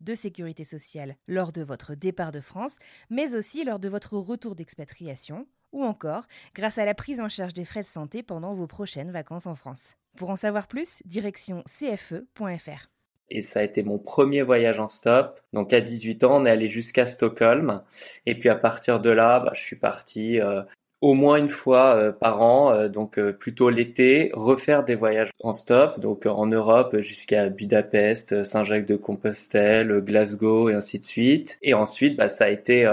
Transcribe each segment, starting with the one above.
de sécurité sociale lors de votre départ de France, mais aussi lors de votre retour d'expatriation, ou encore grâce à la prise en charge des frais de santé pendant vos prochaines vacances en France. Pour en savoir plus, direction cfe.fr. Et ça a été mon premier voyage en stop. Donc à 18 ans, on est allé jusqu'à Stockholm. Et puis à partir de là, bah, je suis parti euh, au moins une fois euh, par an, euh, donc euh, plutôt l'été, refaire des voyages en stop, donc en Europe jusqu'à Budapest, Saint-Jacques-de-Compostelle, Glasgow et ainsi de suite. Et ensuite, bah, ça a été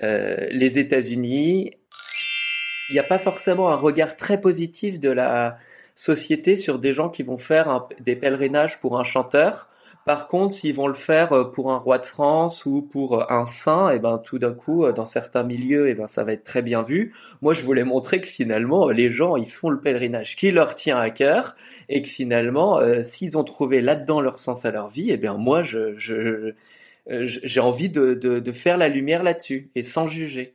les États-Unis. Il n'y a pas forcément un regard très positif de la société sur des gens qui vont faire des pèlerinages pour un chanteur. Par contre, s'ils vont le faire euh, pour un roi de France ou pour euh, un saint, et ben tout d'un coup, euh, dans certains milieux, et ben ça va être très bien vu. Moi, je voulais montrer que finalement, les gens, ils font le pèlerinage qui leur tient à cœur, et que finalement, s'ils ont trouvé là-dedans leur sens à leur vie, et bien moi, je, je, j'ai envie de, de, de faire la lumière là-dessus et sans juger.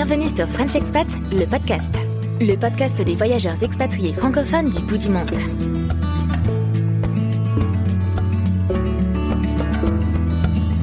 Bienvenue sur French Expat, le podcast. Le podcast des voyageurs expatriés francophones du bout du monde.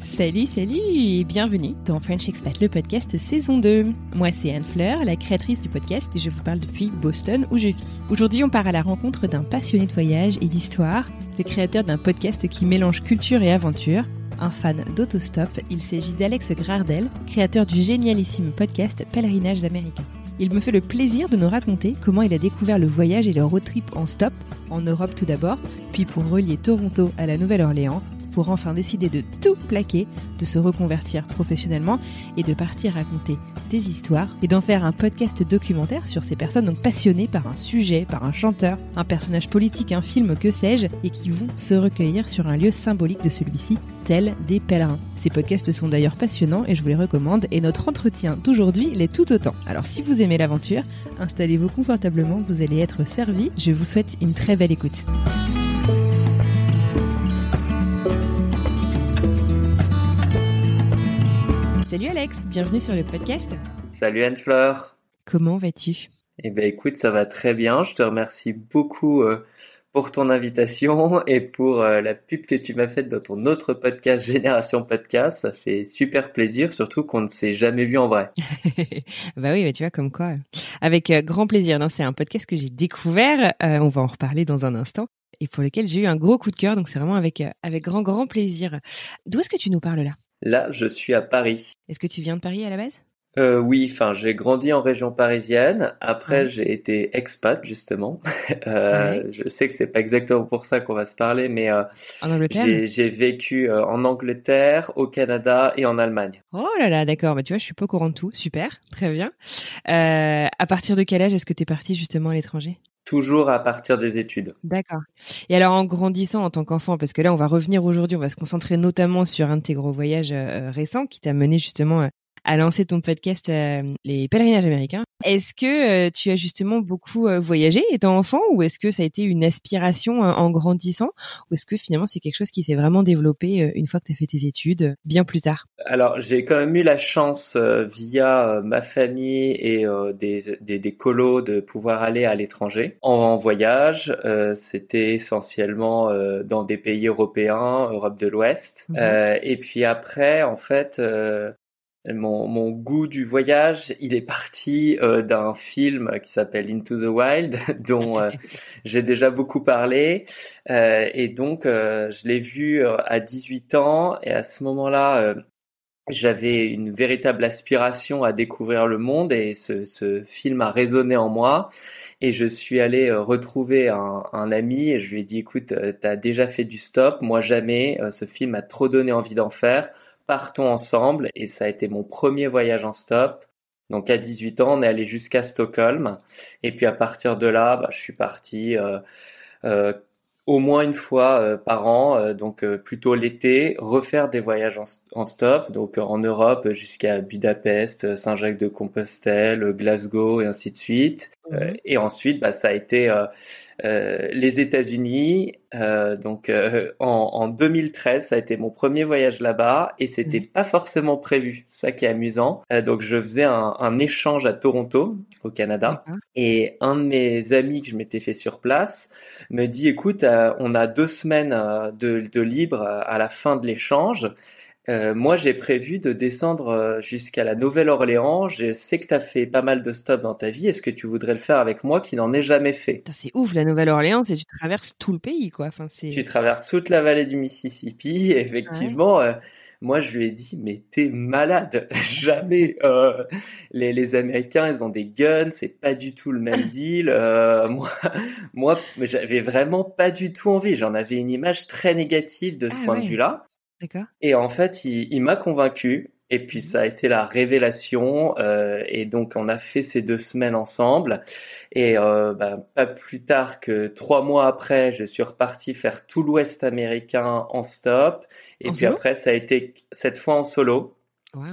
Salut, salut et bienvenue dans French Expat, le podcast saison 2. Moi, c'est Anne Fleur, la créatrice du podcast et je vous parle depuis Boston où je vis. Aujourd'hui, on part à la rencontre d'un passionné de voyage et d'histoire, le créateur d'un podcast qui mélange culture et aventure, un fan d'autostop. Il s'agit d'Alex Gardel, créateur du génialissime podcast Pèlerinages américains. Il me fait le plaisir de nous raconter comment il a découvert le voyage et le road trip en stop, en Europe tout d'abord, puis pour relier Toronto à la Nouvelle-Orléans, pour enfin décider de tout plaquer, de se reconvertir professionnellement et de partir raconter des histoires et d'en faire un podcast documentaire sur ces personnes donc passionnées par un sujet, par un chanteur, un personnage politique, un film, que sais-je, et qui vont se recueillir sur un lieu symbolique de celui-ci, tel des pèlerins. Ces podcasts sont d'ailleurs passionnants et je vous les recommande et notre entretien d'aujourd'hui l'est tout autant. Alors si vous aimez l'aventure, installez-vous confortablement, vous allez être servi. Je vous souhaite une très belle écoute. Salut Alex, bienvenue sur le podcast. Salut Anne-Fleur. Comment vas-tu? Eh ben écoute, ça va très bien. Je te remercie beaucoup euh, pour ton invitation et pour euh, la pub que tu m'as faite dans ton autre podcast Génération Podcast. Ça fait super plaisir, surtout qu'on ne s'est jamais vu en vrai. Bah oui, bah tu vois comme quoi. Avec euh, grand plaisir. Non, c'est un podcast que j'ai découvert. on va en reparler dans un instant et pour lequel j'ai eu un gros coup de cœur. Donc c'est vraiment avec avec grand grand plaisir. D'où est-ce que tu nous parles là? Là, je suis à Paris. Est-ce que tu viens de Paris à la base? Euh, oui, enfin, j'ai grandi en région parisienne. Après, Ouais. j'ai été expat justement. Euh, Ouais. Je sais que c'est pas exactement pour ça qu'on va se parler, mais euh, j'ai vécu en Angleterre, au Canada et en Allemagne. Oh là là, d'accord. Bah tu vois, je suis pas au courant de tout. Super, très bien. À partir de quel âge est-ce que tu es parti justement à l'étranger? Toujours à partir des études. D'accord. Et alors en grandissant en tant qu'enfant, parce que là on va revenir aujourd'hui, on va se concentrer notamment sur un de tes gros voyages euh, récents qui t'a mené justement euh, à lancer ton podcast euh, Les pèlerinages américains. Est-ce que euh, tu as justement beaucoup euh, voyagé étant enfant ou est-ce que ça a été une aspiration euh, en grandissant ou est-ce que finalement c'est quelque chose qui s'est vraiment développé une fois que tu as fait tes études bien plus tard? Alors, j'ai quand même eu la chance via ma famille et des, des, des colos de pouvoir aller à l'étranger en, voyage. C'était essentiellement dans des pays européens, Europe de l'Ouest. Mhm. Et puis après, en fait, mon, mon goût du voyage, il est parti euh, d'un film qui s'appelle Into the Wild, dont euh, j'ai déjà beaucoup parlé. Euh, et donc, je l'ai vu à 18 ans. Et à ce moment-là, j'avais une véritable aspiration à découvrir le monde. Et ce, ce, film a résonné en moi. Et je suis allé retrouver un, un, ami et je lui ai dit, écoute, t'as déjà fait du stop, moi jamais. ce film a trop donné envie d'en faire partons ensemble et ça a été mon premier voyage en stop. Donc à 18 ans, on est allé jusqu'à Stockholm et puis à partir de là, bah, je suis parti euh, euh, au moins une fois euh, par an, euh, donc euh, plutôt l'été, refaire des voyages en, stop, donc en Europe jusqu'à Budapest, Saint-Jacques-de-Compostelle, Glasgow et ainsi de suite. Mhm. et ensuite, bah, ça a été les États-Unis. donc en, en, 2013, ça a été mon premier voyage là-bas et c'était pas forcément prévu. Ça qui est amusant. donc je faisais un, un, échange à Toronto, au Canada, et un de mes amis que je m'étais fait sur place me dit écoute, euh, on a deux semaines euh, de, de libre euh, à la fin de l'échange. Moi, j'ai prévu de descendre jusqu'à la Nouvelle-Orléans. Je sais que tu as fait pas mal de stops dans ta vie. Est-ce que tu voudrais le faire avec moi qui n'en ai jamais fait? C'est ouf, la Nouvelle-Orléans, c'est tu traverses tout le pays, quoi. Enfin, tu traverses toute la vallée du Mississippi. Effectivement, moi, je lui ai dit, mais t'es malade. Jamais. Euh, les, les Américains, ils ont des guns. C'est pas du tout le même deal. Euh, moi, moi, j'avais vraiment pas du tout envie. J'en avais une image très négative de ce ah point de vue-là. D'accord. Et en fait, il, il m'a convaincu. Et puis ça a été la révélation. Euh, et donc on a fait ces deux semaines ensemble. Et euh, bah, pas plus tard que trois mois après, je suis reparti faire tout l'Ouest américain en stop. Et puis après, ça a été cette fois en solo.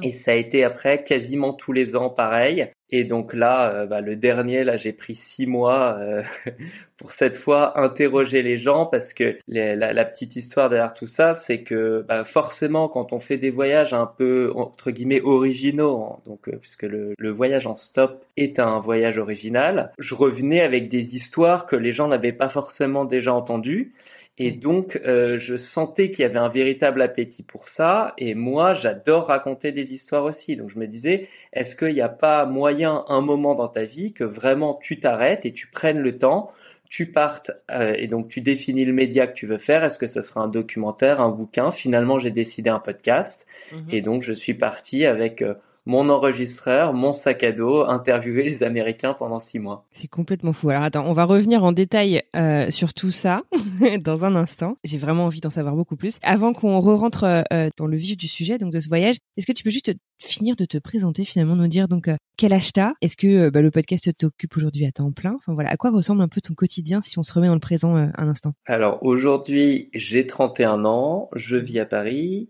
Et ça a été après quasiment tous les ans pareil. Et donc là, euh, bah, le dernier, là, j'ai pris six mois euh, pour cette fois interroger les gens parce que la, petite histoire derrière tout ça, c'est que bah, forcément, quand on fait des voyages un peu entre guillemets originaux, hein, donc euh, puisque le, le, voyage en stop est un voyage original, je revenais avec des histoires que les gens n'avaient pas forcément déjà entendues. Et donc, euh, je sentais qu'il y avait un véritable appétit pour ça. Et moi, j'adore raconter des histoires aussi. Donc, je me disais, est-ce qu'il n'y a pas moyen, un moment dans ta vie, que vraiment tu t'arrêtes et tu prennes le temps, tu partes euh, et donc tu définis le média que tu veux faire? Est-ce que ce sera un documentaire, un bouquin? Finalement, j'ai décidé un podcast. Mhm. Et donc, je suis parti avec... Euh, mon enregistreur, mon sac à dos, interviewer les Américains pendant six mois. C'est complètement fou. Alors attends, on va revenir en détail euh, sur tout ça dans un instant. J'ai vraiment envie d'en savoir beaucoup plus. Avant qu'on re-rentre euh, dans le vif du sujet, donc de ce voyage, est-ce que tu peux juste finir de te présenter finalement, nous dire donc euh, quel âge t'as? Est-ce que bah, le podcast t'occupe aujourd'hui à temps plein? Enfin voilà, à quoi ressemble un peu ton quotidien si on se remet dans le présent un instant? Alors aujourd'hui, j'ai 31 ans, je vis à Paris.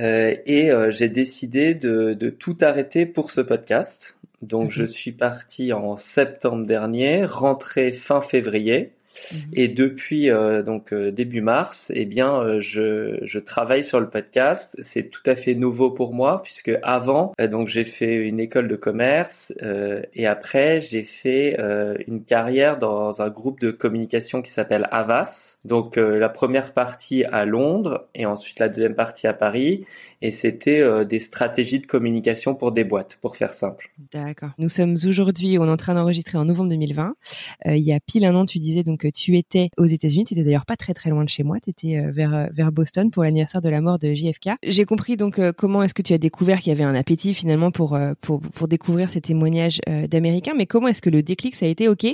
Euh, et euh, j'ai décidé de, de, tout arrêter pour ce podcast. Donc je suis parti en septembre dernier, rentré fin février. Mhm. Et depuis euh, donc euh, début mars, eh bien, euh, je, je, travaille sur le podcast. C'est tout à fait nouveau pour moi puisque avant, donc j'ai fait une école de commerce et après j'ai fait une carrière dans un groupe de communication qui s'appelle Avas. Donc la première partie à Londres et ensuite la deuxième partie à Paris et c'était euh, des stratégies de communication pour des boîtes, pour faire simple. D'accord. Nous sommes aujourd'hui, on est en train d'enregistrer en novembre 2020. Euh, il y a pile un an, tu disais donc que tu étais aux États-Unis. Tu étais d'ailleurs pas très très loin de chez moi. Tu étais euh, vers vers Boston pour l'anniversaire de la mort de JFK. J'ai compris donc comment est-ce que tu as découvert qu'il y avait un appétit finalement pour pour pour découvrir ces témoignages d'Américains. Mais comment est-ce que le déclic ça a été Ok,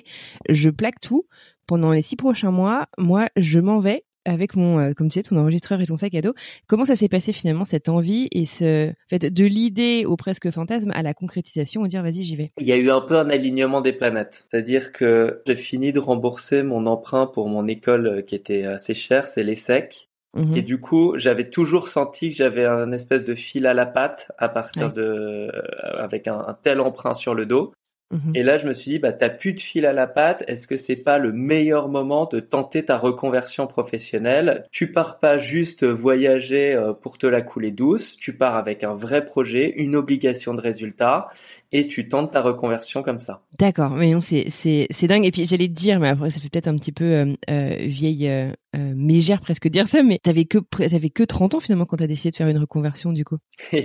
je plaque tout pendant les six prochains mois. Moi, je m'en vais avec mon, euh, comme tu sais, ton enregistreur et ton sac à dos. Comment ça s'est passé finalement cette envie et ce fait de l'idée au presque fantasme à la concrétisation, au dire vas-y j'y vais? Il y a eu un peu un alignement des planètes, c'est-à-dire que j'ai fini de rembourser mon emprunt pour mon école euh, qui était assez chère, c'est l'ESSEC. Mmh et du coup, j'avais toujours senti que j'avais un espèce de fil à la patte à partir de, euh, avec un, tel emprunt sur le dos. Mhm. Et là, je me suis dit, bah, t'as plus de fil à la patte. Est-ce que c'est pas le meilleur moment de tenter ta reconversion professionnelle? Tu pars pas juste voyager euh, pour te la couler douce. Tu pars avec un vrai projet, une obligation de résultat. Et tu tentes ta reconversion comme ça. D'accord, mais non, c'est c'est c'est dingue. Et puis j'allais te dire, mais après ça fait peut-être un petit peu euh, euh, vieille euh, euh, mégère presque dire ça, mais t'avais que t'avais que 30 ans finalement quand t'as décidé de faire une reconversion du coup.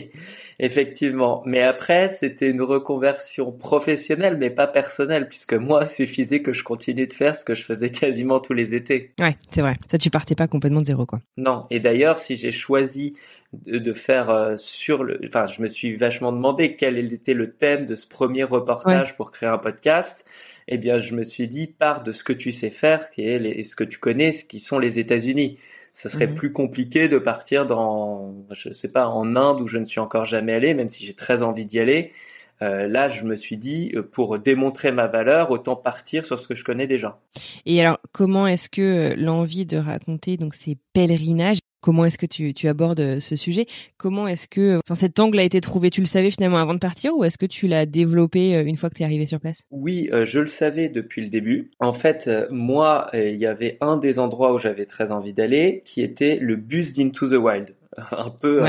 Effectivement, mais après c'était une reconversion professionnelle, mais pas personnelle, puisque moi suffisait que je continue de faire ce que je faisais quasiment tous les étés. Ouais, c'est vrai. Ça, tu partais pas complètement de zéro, quoi. Non. Et d'ailleurs, si j'ai choisi de, faire euh, sur le, enfin, je me suis vachement demandé quel était le thème de ce premier reportage pour créer un podcast. Eh bien, je me suis dit, part de ce que tu sais faire, qui est les, ce que tu connais, ce qui sont les États-Unis. Ce serait mhm. plus compliqué de partir dans, je sais pas, en Inde où je ne suis encore jamais allé, même si j'ai très envie d'y aller. Euh, là, je me suis dit, euh, pour démontrer ma valeur, autant partir sur ce que je connais déjà. Et alors, comment est-ce que l'envie de raconter donc ces pèlerinages Comment est-ce que tu, tu, abordes euh, ce sujet? Comment est-ce que enfin, cet angle a été trouvé? Tu le savais finalement avant de partir ou est-ce que tu l'as développé euh, une fois que tu es arrivé sur place? Oui, euh, je le savais depuis le début. En fait, moi, il y avait un des endroits où j'avais très envie d'aller qui était le bus d'Into the Wild. Un peu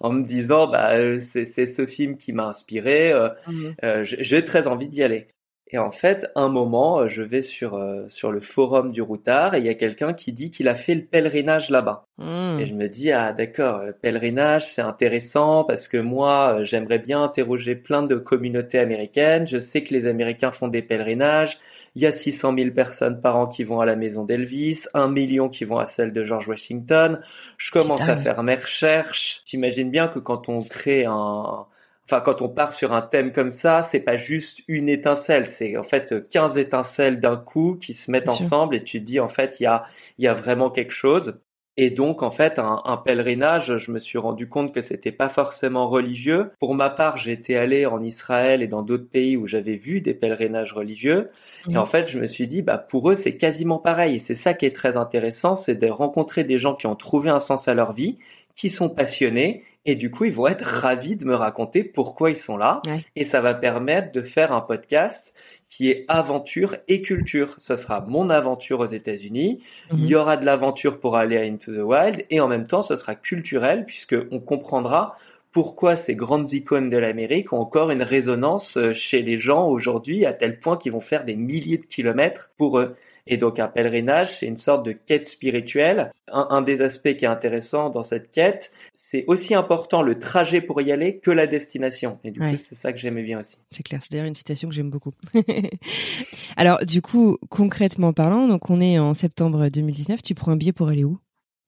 en me disant bah c'est ce film qui m'a inspiré mmh j'ai très envie d'y aller et en fait, un moment, euh, je vais sur euh, sur le forum du routard et il y a quelqu'un qui dit qu'il a fait le pèlerinage là-bas. Hmm. Et je me dis ah d'accord, le pèlerinage c'est intéressant parce que moi euh, j'aimerais bien interroger plein de communautés américaines. Je sais que les Américains font des pèlerinages. Il y a 600 000 personnes par an qui vont à la maison d'Elvis, un million qui vont à celle de George Washington. Je commence à faire mes recherches. J'imagine bien que quand on crée un enfin quand on part sur un thème comme ça, c'est pas juste une étincelle, c'est en fait 15 étincelles d'un coup qui se mettent ensemble et tu te dis en fait il y a il y a vraiment quelque chose. Et donc en fait un, un pèlerinage, je me suis rendu compte que c'était pas forcément religieux. Pour ma part, j'étais allé en Israël et dans d'autres pays où j'avais vu des pèlerinages religieux. Et en fait, je me suis dit bah pour eux c'est quasiment pareil. Et c'est ça qui est très intéressant, c'est de rencontrer des gens qui ont trouvé un sens à leur vie, qui sont passionnés et du coup, ils vont être ravis de me raconter pourquoi ils sont là. Et ça va permettre de faire un podcast qui est aventure et culture. Ce sera mon aventure aux États-Unis. Il y mhm. aura de l'aventure pour aller à Into the Wild. Et en même temps, ce sera culturel puisque on comprendra pourquoi ces grandes icônes de l'Amérique ont encore une résonance euh, chez les gens aujourd'hui à tel point qu'ils vont faire des milliers de kilomètres pour eux. Et donc un pèlerinage, c'est une sorte de quête spirituelle. Un, des aspects qui est intéressant dans cette quête, c'est aussi important le trajet pour y aller que la destination. Et du coup, c'est ça que j'aimais bien aussi. C'est clair, c'est d'ailleurs une citation que j'aime beaucoup. Alors du coup, concrètement parlant, donc on est en septembre 2019, tu prends un billet pour aller où?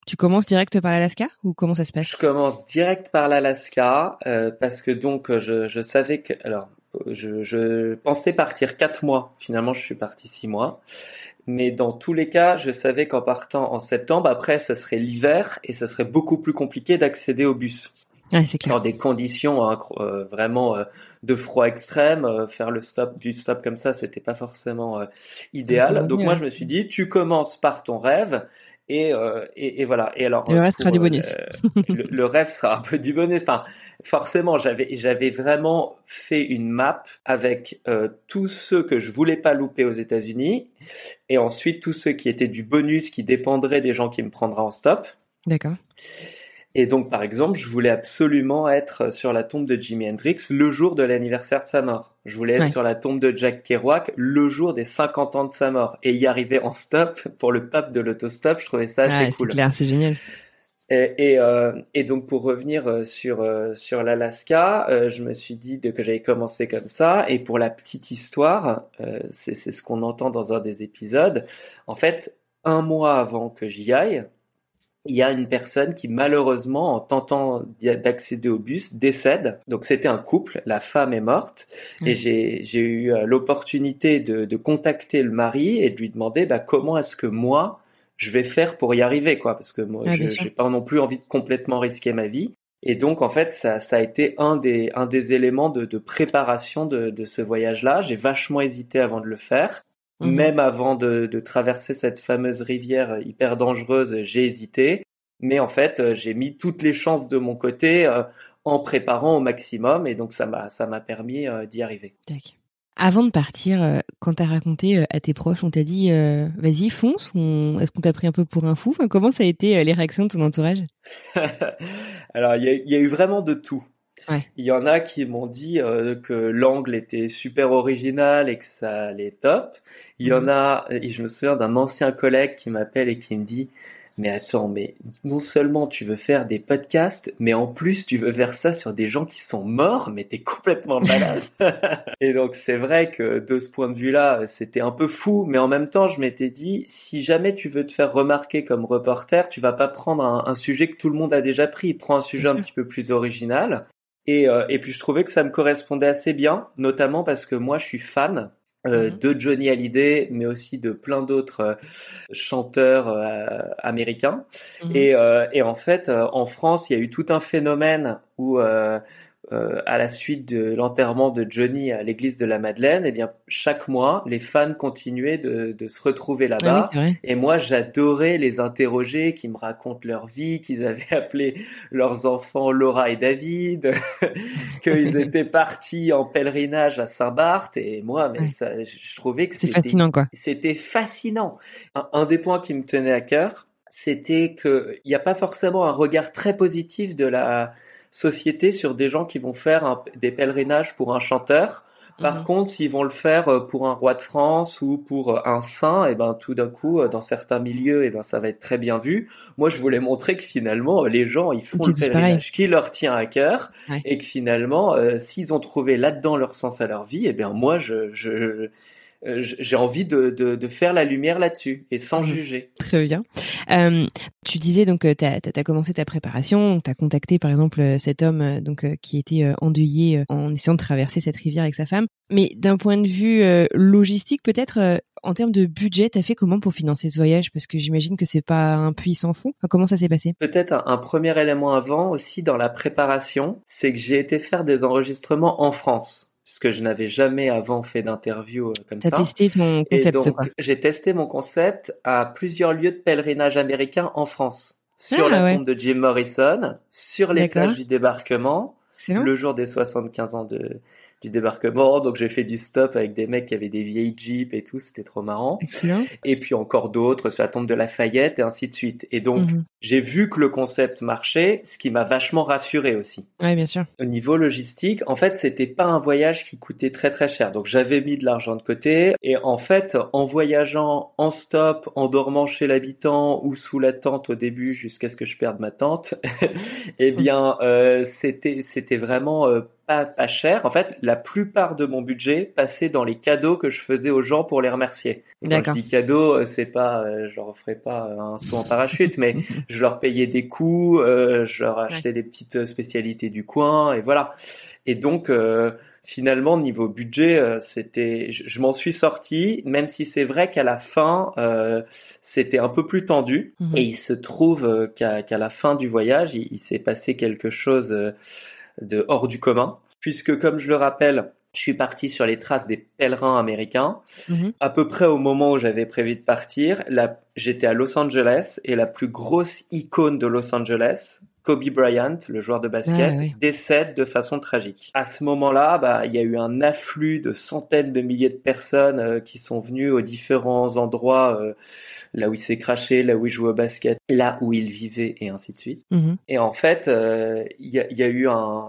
Tu commences direct par l'Alaska ou comment ça se passe? Je commence direct par l'Alaska euh, parce que donc je, je savais que alors je, je, pensais partir quatre mois. Finalement, je suis parti six mois. Mais dans tous les cas, je savais qu'en partant en septembre, après, ce serait l'hiver et ce serait beaucoup plus compliqué d'accéder au bus. Ouais, c'est clair. Dans des conditions hein, euh, vraiment euh, de froid extrême, euh, faire le stop du stop comme ça, c'était pas forcément idéal. Donc moi, je me suis dit, tu commences par ton rêve et, euh, et, et, voilà. Et alors le reste sera du bonus. le, reste sera un peu du bonus. Enfin, forcément, j'avais j'avais vraiment fait une map avec euh, tous ceux que je voulais pas louper aux États-Unis, et ensuite tous ceux qui étaient du bonus qui dépendraient des gens qui me prendraient en stop. D'accord. Et donc, par exemple, je voulais absolument être sur la tombe de Jimi Hendrix le jour de l'anniversaire de sa mort. Je voulais être sur la tombe de Jack Kerouac le jour des 50 ans de sa mort. Et y arriver en stop pour le pape de l'autostop, je trouvais ça assez cool. C'est clair, c'est génial. Et, et, euh, et, donc pour revenir euh, sur euh, sur l'Alaska, euh, je me suis dit de, que j'allais commencer comme ça. Et pour la petite histoire, c'est ce qu'on entend dans un des épisodes. En fait, un mois avant que j'y aille, il y a une personne qui malheureusement, en tentant d'accéder au bus, décède. Donc c'était un couple, la femme est morte, et j'ai eu euh, l'opportunité de, de, contacter le mari et de lui demander bah, comment est-ce que moi je vais faire pour y arriver, quoi, parce que moi je j'ai pas non plus envie de complètement risquer ma vie. Et donc en fait ça, ça a été un des un des éléments de, de préparation de, de ce voyage-là. J'ai vachement hésité avant de le faire. Mhm. Même avant de, de, traverser cette fameuse rivière hyper dangereuse, j'ai hésité. Mais en fait, euh, j'ai mis toutes les chances de mon côté euh, en préparant au maximum. Et donc, ça m'a, ça m'a permis euh, d'y arriver. Avant de partir, quand t'as raconté à tes proches, on t'a dit vas-y fonce. Est-ce qu'on t'a pris un peu pour un fou? Comment ça a été les réactions de ton entourage? Alors il y a, eu vraiment de tout. Il y en a qui m'ont dit euh, que l'angle était super original et que ça allait top. Il y en mhm. a, et je me souviens d'un ancien collègue qui m'appelle et qui me dit mais attends, mais non seulement tu veux faire des podcasts, mais en plus tu veux faire ça sur des gens qui sont morts, mais t'es complètement malade. et donc c'est vrai que de ce point de vue-là, c'était un peu fou, mais en même temps, je m'étais dit, si jamais tu veux te faire remarquer comme reporter, tu vas pas prendre un, sujet que tout le monde a déjà pris, prends un sujet un petit peu plus original. Et, euh, et puis je trouvais que ça me correspondait assez bien, notamment parce que moi je suis fan euh, mhm. de Johnny Hallyday, mais aussi de plein d'autres euh, chanteurs euh, américains. Mhm. Et, et, en fait, en France, il y a eu tout un phénomène où euh, à la suite de l'enterrement de Johnny à l'église de la Madeleine, eh bien chaque mois, les fans continuaient de, de se retrouver là-bas. Ah et moi, j'adorais les interroger, qui me racontent leur vie, qu'ils avaient appelé leurs enfants Laura et David, qu'ils étaient partis en pèlerinage à Saint-Barth. Et moi, mais ça, je trouvais que c'était fascinant, quoi. C'était fascinant. Un, un des points qui me tenait à cœur, c'était qu'il n'y a pas forcément un regard très positif de la société sur des gens qui vont faire des pèlerinages pour un chanteur. Par mhm. contre, s'ils vont le faire euh, pour un roi de France ou pour euh, un saint, et eh ben tout d'un coup, euh, dans certains milieux, et eh ben ça va être très bien vu. Moi, je voulais montrer que finalement, les gens, ils font le pèlerinage qui leur tient à cœur, et que finalement, s'ils ont trouvé là-dedans leur sens à leur vie, et eh bien moi, je, je j'ai envie de, de, de, faire la lumière là-dessus et sans mmh. juger. Très bien. Euh, tu disais donc euh, tu as, as, commencé ta préparation, tu as contacté par exemple euh, cet homme donc qui était endeuillé en essayant de traverser cette rivière avec sa femme. Mais d'un point de vue logistique peut-être en termes de budget, tu as fait comment pour financer ce voyage? Parce que j'imagine que c'est pas un puits sans fond. comment ça s'est passé? Peut-être un, un, premier élément avant aussi dans la préparation, c'est que j'ai été faire des enregistrements en France que je n'avais jamais avant fait d'interview euh, comme ça. T'as testé ton concept J'ai testé mon concept à plusieurs lieux de pèlerinage américains en France. Sur ah, la tombe de Jim Morrison, sur les plages du débarquement, le jour des 75 ans de, du débarquement. Donc j'ai fait du stop avec des mecs qui avaient des vieilles jeeps et tout, c'était trop marrant. Excellent. Et puis encore d'autres sur la tombe de Lafayette et ainsi de suite. Et donc mhm. j'ai vu que le concept marchait, ce qui m'a vachement rassuré aussi. Oui, bien sûr. Au niveau logistique, en fait, c'était pas un voyage qui coûtait très très cher. Donc j'avais mis de l'argent de côté et en fait, en voyageant en stop, en dormant chez l'habitant ou sous la tente au début jusqu'à ce que je perde ma tente, eh bien euh, c'était c'était vraiment euh, pas, pas cher. En fait, la plupart de mon budget passait dans les cadeaux que je faisais aux gens pour les remercier. quand je dis cadeaux, euh, c'est pas, euh, je leur ferai pas un saut en parachute, mais je leur payais des coups, euh, je leur achetais des petites spécialités du coin, et voilà. Et donc, finalement, niveau budget, c'était, je, m'en suis sorti, même si c'est vrai qu'à la fin, c'était un peu plus tendu. Mhm. Et il se trouve qu'à la fin du voyage, il, il s'est passé quelque chose de hors du commun, puisque comme je le rappelle, je suis parti sur les traces des pèlerins américains. Mhm. À peu près au moment où j'avais prévu de partir, j'étais à Los Angeles et la plus grosse icône de Los Angeles, Kobe Bryant, le joueur de basket, ah, décède de façon tragique. À ce moment-là, bah, il y a eu un afflux de centaines de milliers de personnes euh, qui sont venues aux différents endroits, euh, là où il s'est craché, là où il jouait au basket, là où il vivait, et ainsi de suite. Mhm. Et en fait, euh, il y, a, y, a, eu un,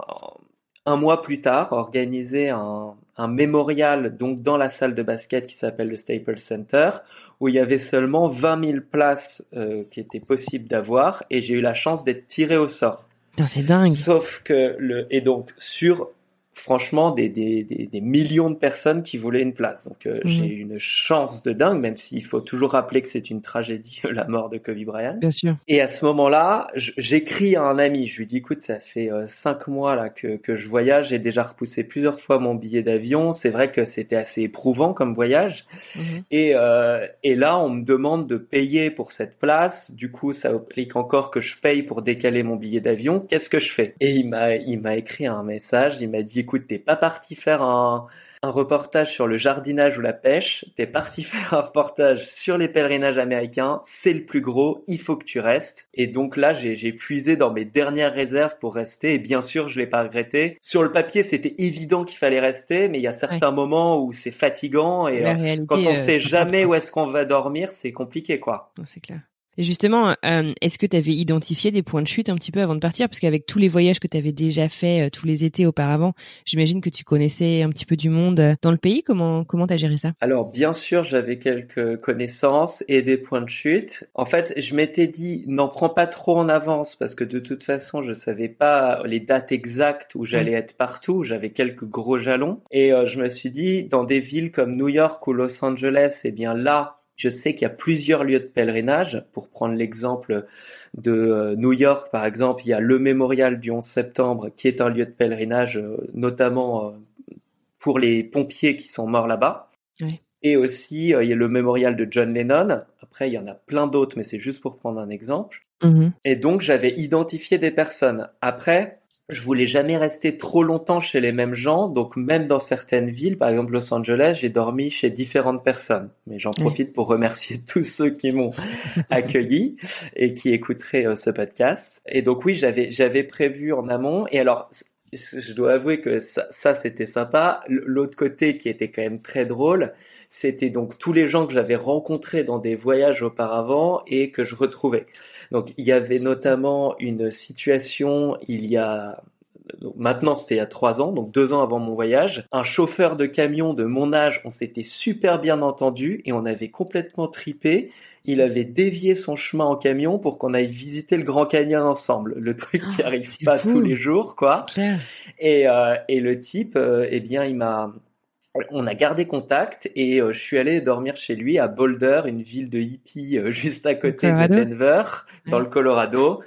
un mois plus tard, organisé un, un mémorial donc dans la salle de basket qui s'appelle le Staples Center, où il y avait seulement 20 000 places euh, qui étaient possibles d'avoir, et j'ai eu la chance d'être tiré au sort. C'est dingue. Sauf que le et donc sur franchement des, des, des, millions de personnes qui voulaient une place. Donc euh, j'ai eu une chance de dingue, même s'il faut toujours rappeler que c'est une tragédie la mort de Kobe Bryant. Bien sûr. Et à ce moment-là, j'écris à un ami, je lui dis écoute, ça fait euh, cinq mois là que, que je voyage, j'ai déjà repoussé plusieurs fois mon billet d'avion. C'est vrai que c'était assez éprouvant comme voyage. Mhm. Et, euh, et là, on me demande de payer pour cette place. Du coup, ça implique encore que je paye pour décaler mon billet d'avion. Qu'est-ce que je fais? Et il m'a il m'a écrit un message. Il m'a dit écoute, t'es pas parti faire un, un reportage sur le jardinage ou la pêche, t'es parti faire un reportage sur les pèlerinages américains, c'est le plus gros, il faut que tu restes. Et donc là, j'ai puisé dans mes dernières réserves pour rester, et bien sûr, je l'ai pas regretté. Sur le papier, c'était évident qu'il fallait rester, mais il y a certains moments où c'est fatigant, et euh, quand on euh, sait jamais où est-ce qu'on va dormir, c'est compliqué, quoi. C'est clair. Justement, euh, est-ce que tu avais identifié des points de chute un petit peu avant de partir? Parce qu'avec tous les voyages que tu avais déjà fait tous les étés auparavant, j'imagine que tu connaissais un petit peu du monde dans le pays. Comment comment t'as géré ça? Alors bien sûr, j'avais quelques connaissances et des points de chute. En fait, je m'étais dit n'en prends pas trop en avance parce que de toute façon, je savais pas les dates exactes où j'allais être partout. J'avais quelques gros jalons et je me suis dit dans des villes comme New York ou Los Angeles, eh bien là, je sais qu'il y a plusieurs lieux de pèlerinage. Pour prendre l'exemple de euh, New York, par exemple, il y a le mémorial du 11 septembre, qui est un lieu de pèlerinage, euh, notamment euh, pour les pompiers qui sont morts là-bas. Et aussi, il y a le mémorial de John Lennon. Après, il y en a plein d'autres, mais c'est juste pour prendre un exemple. Mm-hmm. Et donc, j'avais identifié des personnes. Après, je voulais jamais rester trop longtemps chez les mêmes gens, donc même dans certaines villes, par exemple Los Angeles, j'ai dormi chez différentes personnes. Mais j'en profite pour remercier tous ceux qui m'ont accueilli et qui écouteraient euh, ce podcast. Et donc oui, j'avais j'avais prévu en amont. Et alors, je dois avouer que ça, ça c'était sympa. L'autre côté qui était quand même très drôle, c'était donc tous les gens que j'avais rencontrés dans des voyages auparavant et que je retrouvais. Donc il y avait notamment une situation il y a maintenant c'était il y a trois ans, donc deux ans avant mon voyage, un chauffeur de camion de mon âge, on s'était super bien entendu et on avait complètement tripé. Il avait dévié son chemin en camion pour qu'on aille visiter le Grand Canyon ensemble. Le truc qui ah, arrive pas tous les jours, quoi. Et, euh, et le type, euh, eh bien, il m'a, on a gardé contact et euh, je suis allé dormir chez lui à Boulder, une ville de hippie euh, juste à côté de Denver, dans le Colorado.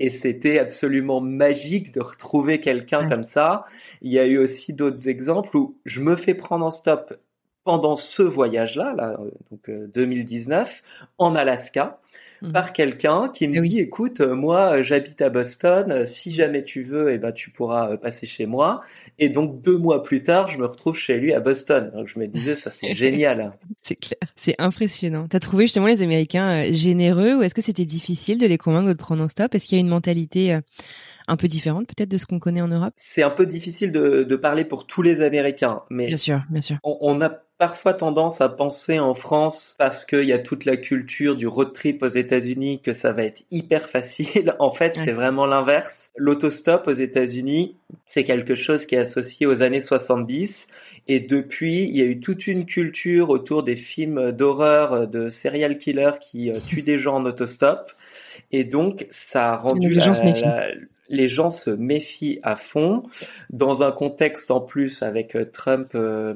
Et c'était absolument magique de retrouver quelqu'un comme ça. Il y a eu aussi d'autres exemples où je me fais prendre en stop pendant ce voyage-là, là, euh, donc 2019, en Alaska. Mhm. par quelqu'un qui me eh dit écoute euh, moi euh, j'habite à Boston euh, si jamais tu veux et eh ben tu pourras passer chez moi. Et donc deux mois plus tard je me retrouve chez lui à Boston. Donc je me disais ça c'est génial c'est clair. C'est impressionnant. T'as trouvé justement les Américains généreux ou est-ce que c'était difficile de les convaincre de te prendre en stop? Est-ce qu'il y a une mentalité un peu différente peut-être de ce qu'on connaît en Europe? C'est un peu difficile de, de, parler pour tous les Américains, mais bien sûr, bien sûr. On, on, a parfois tendance à penser en France parce qu'il y a toute la culture du road trip aux États-Unis que ça va être hyper facile. En fait, c'est vraiment l'inverse. L'autostop aux États-Unis, c'est quelque chose qui est associé aux années 70. Et depuis, il y a eu toute une culture autour des films d'horreur, de serial killers qui euh, tuent des gens en autostop. Et donc, ça a rendu la, les gens se méfient à fond dans un contexte en plus avec euh, Trump euh,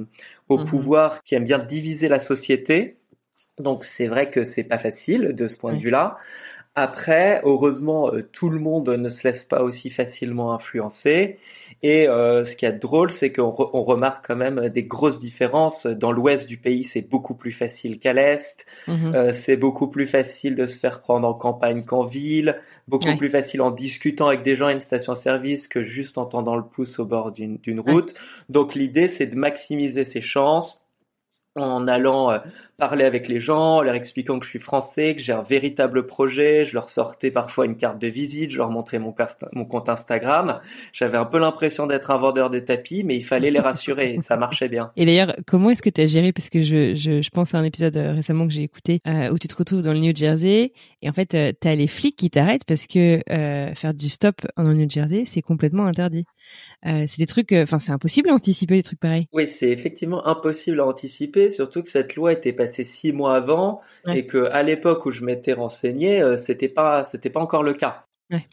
au mhm. pouvoir qui aime bien diviser la société. Donc c'est vrai que c'est pas facile de ce point de vue-là. Après, heureusement, euh, tout le monde ne se laisse pas aussi facilement influencer. Et euh, ce qui est drôle, c'est qu'on on remarque quand même des grosses différences. Dans l'ouest du pays, c'est beaucoup plus facile qu'à l'est. Mhm. Euh, c'est beaucoup plus facile de se faire prendre en campagne qu'en ville. Beaucoup plus facile en discutant avec des gens à une station-service que juste en tendant le pouce au bord d'une route. Donc l'idée, c'est de maximiser ses chances en allant euh, parler avec les gens, en leur expliquant que je suis français, que j'ai un véritable projet. Je leur sortais parfois une carte de visite, je leur montrais mon, carte, mon compte Instagram. J'avais un peu l'impression d'être un vendeur de tapis, mais il fallait les rassurer et ça marchait bien. Et d'ailleurs, comment est-ce que tu as géré? Parce que je, je, je, pense à un épisode euh, récemment que j'ai écouté euh, où tu te retrouves dans le New Jersey et en fait, euh, tu as les flics qui t'arrêtent parce que faire du stop dans le New Jersey, c'est complètement interdit. Euh, c'est des trucs, euh, enfin, c'est impossible à anticiper des trucs pareils. Oui, c'est effectivement impossible à anticiper, surtout que cette loi était passée six mois avant et que à l'époque où je m'étais renseigné, euh, c'était pas, c'était pas encore le cas.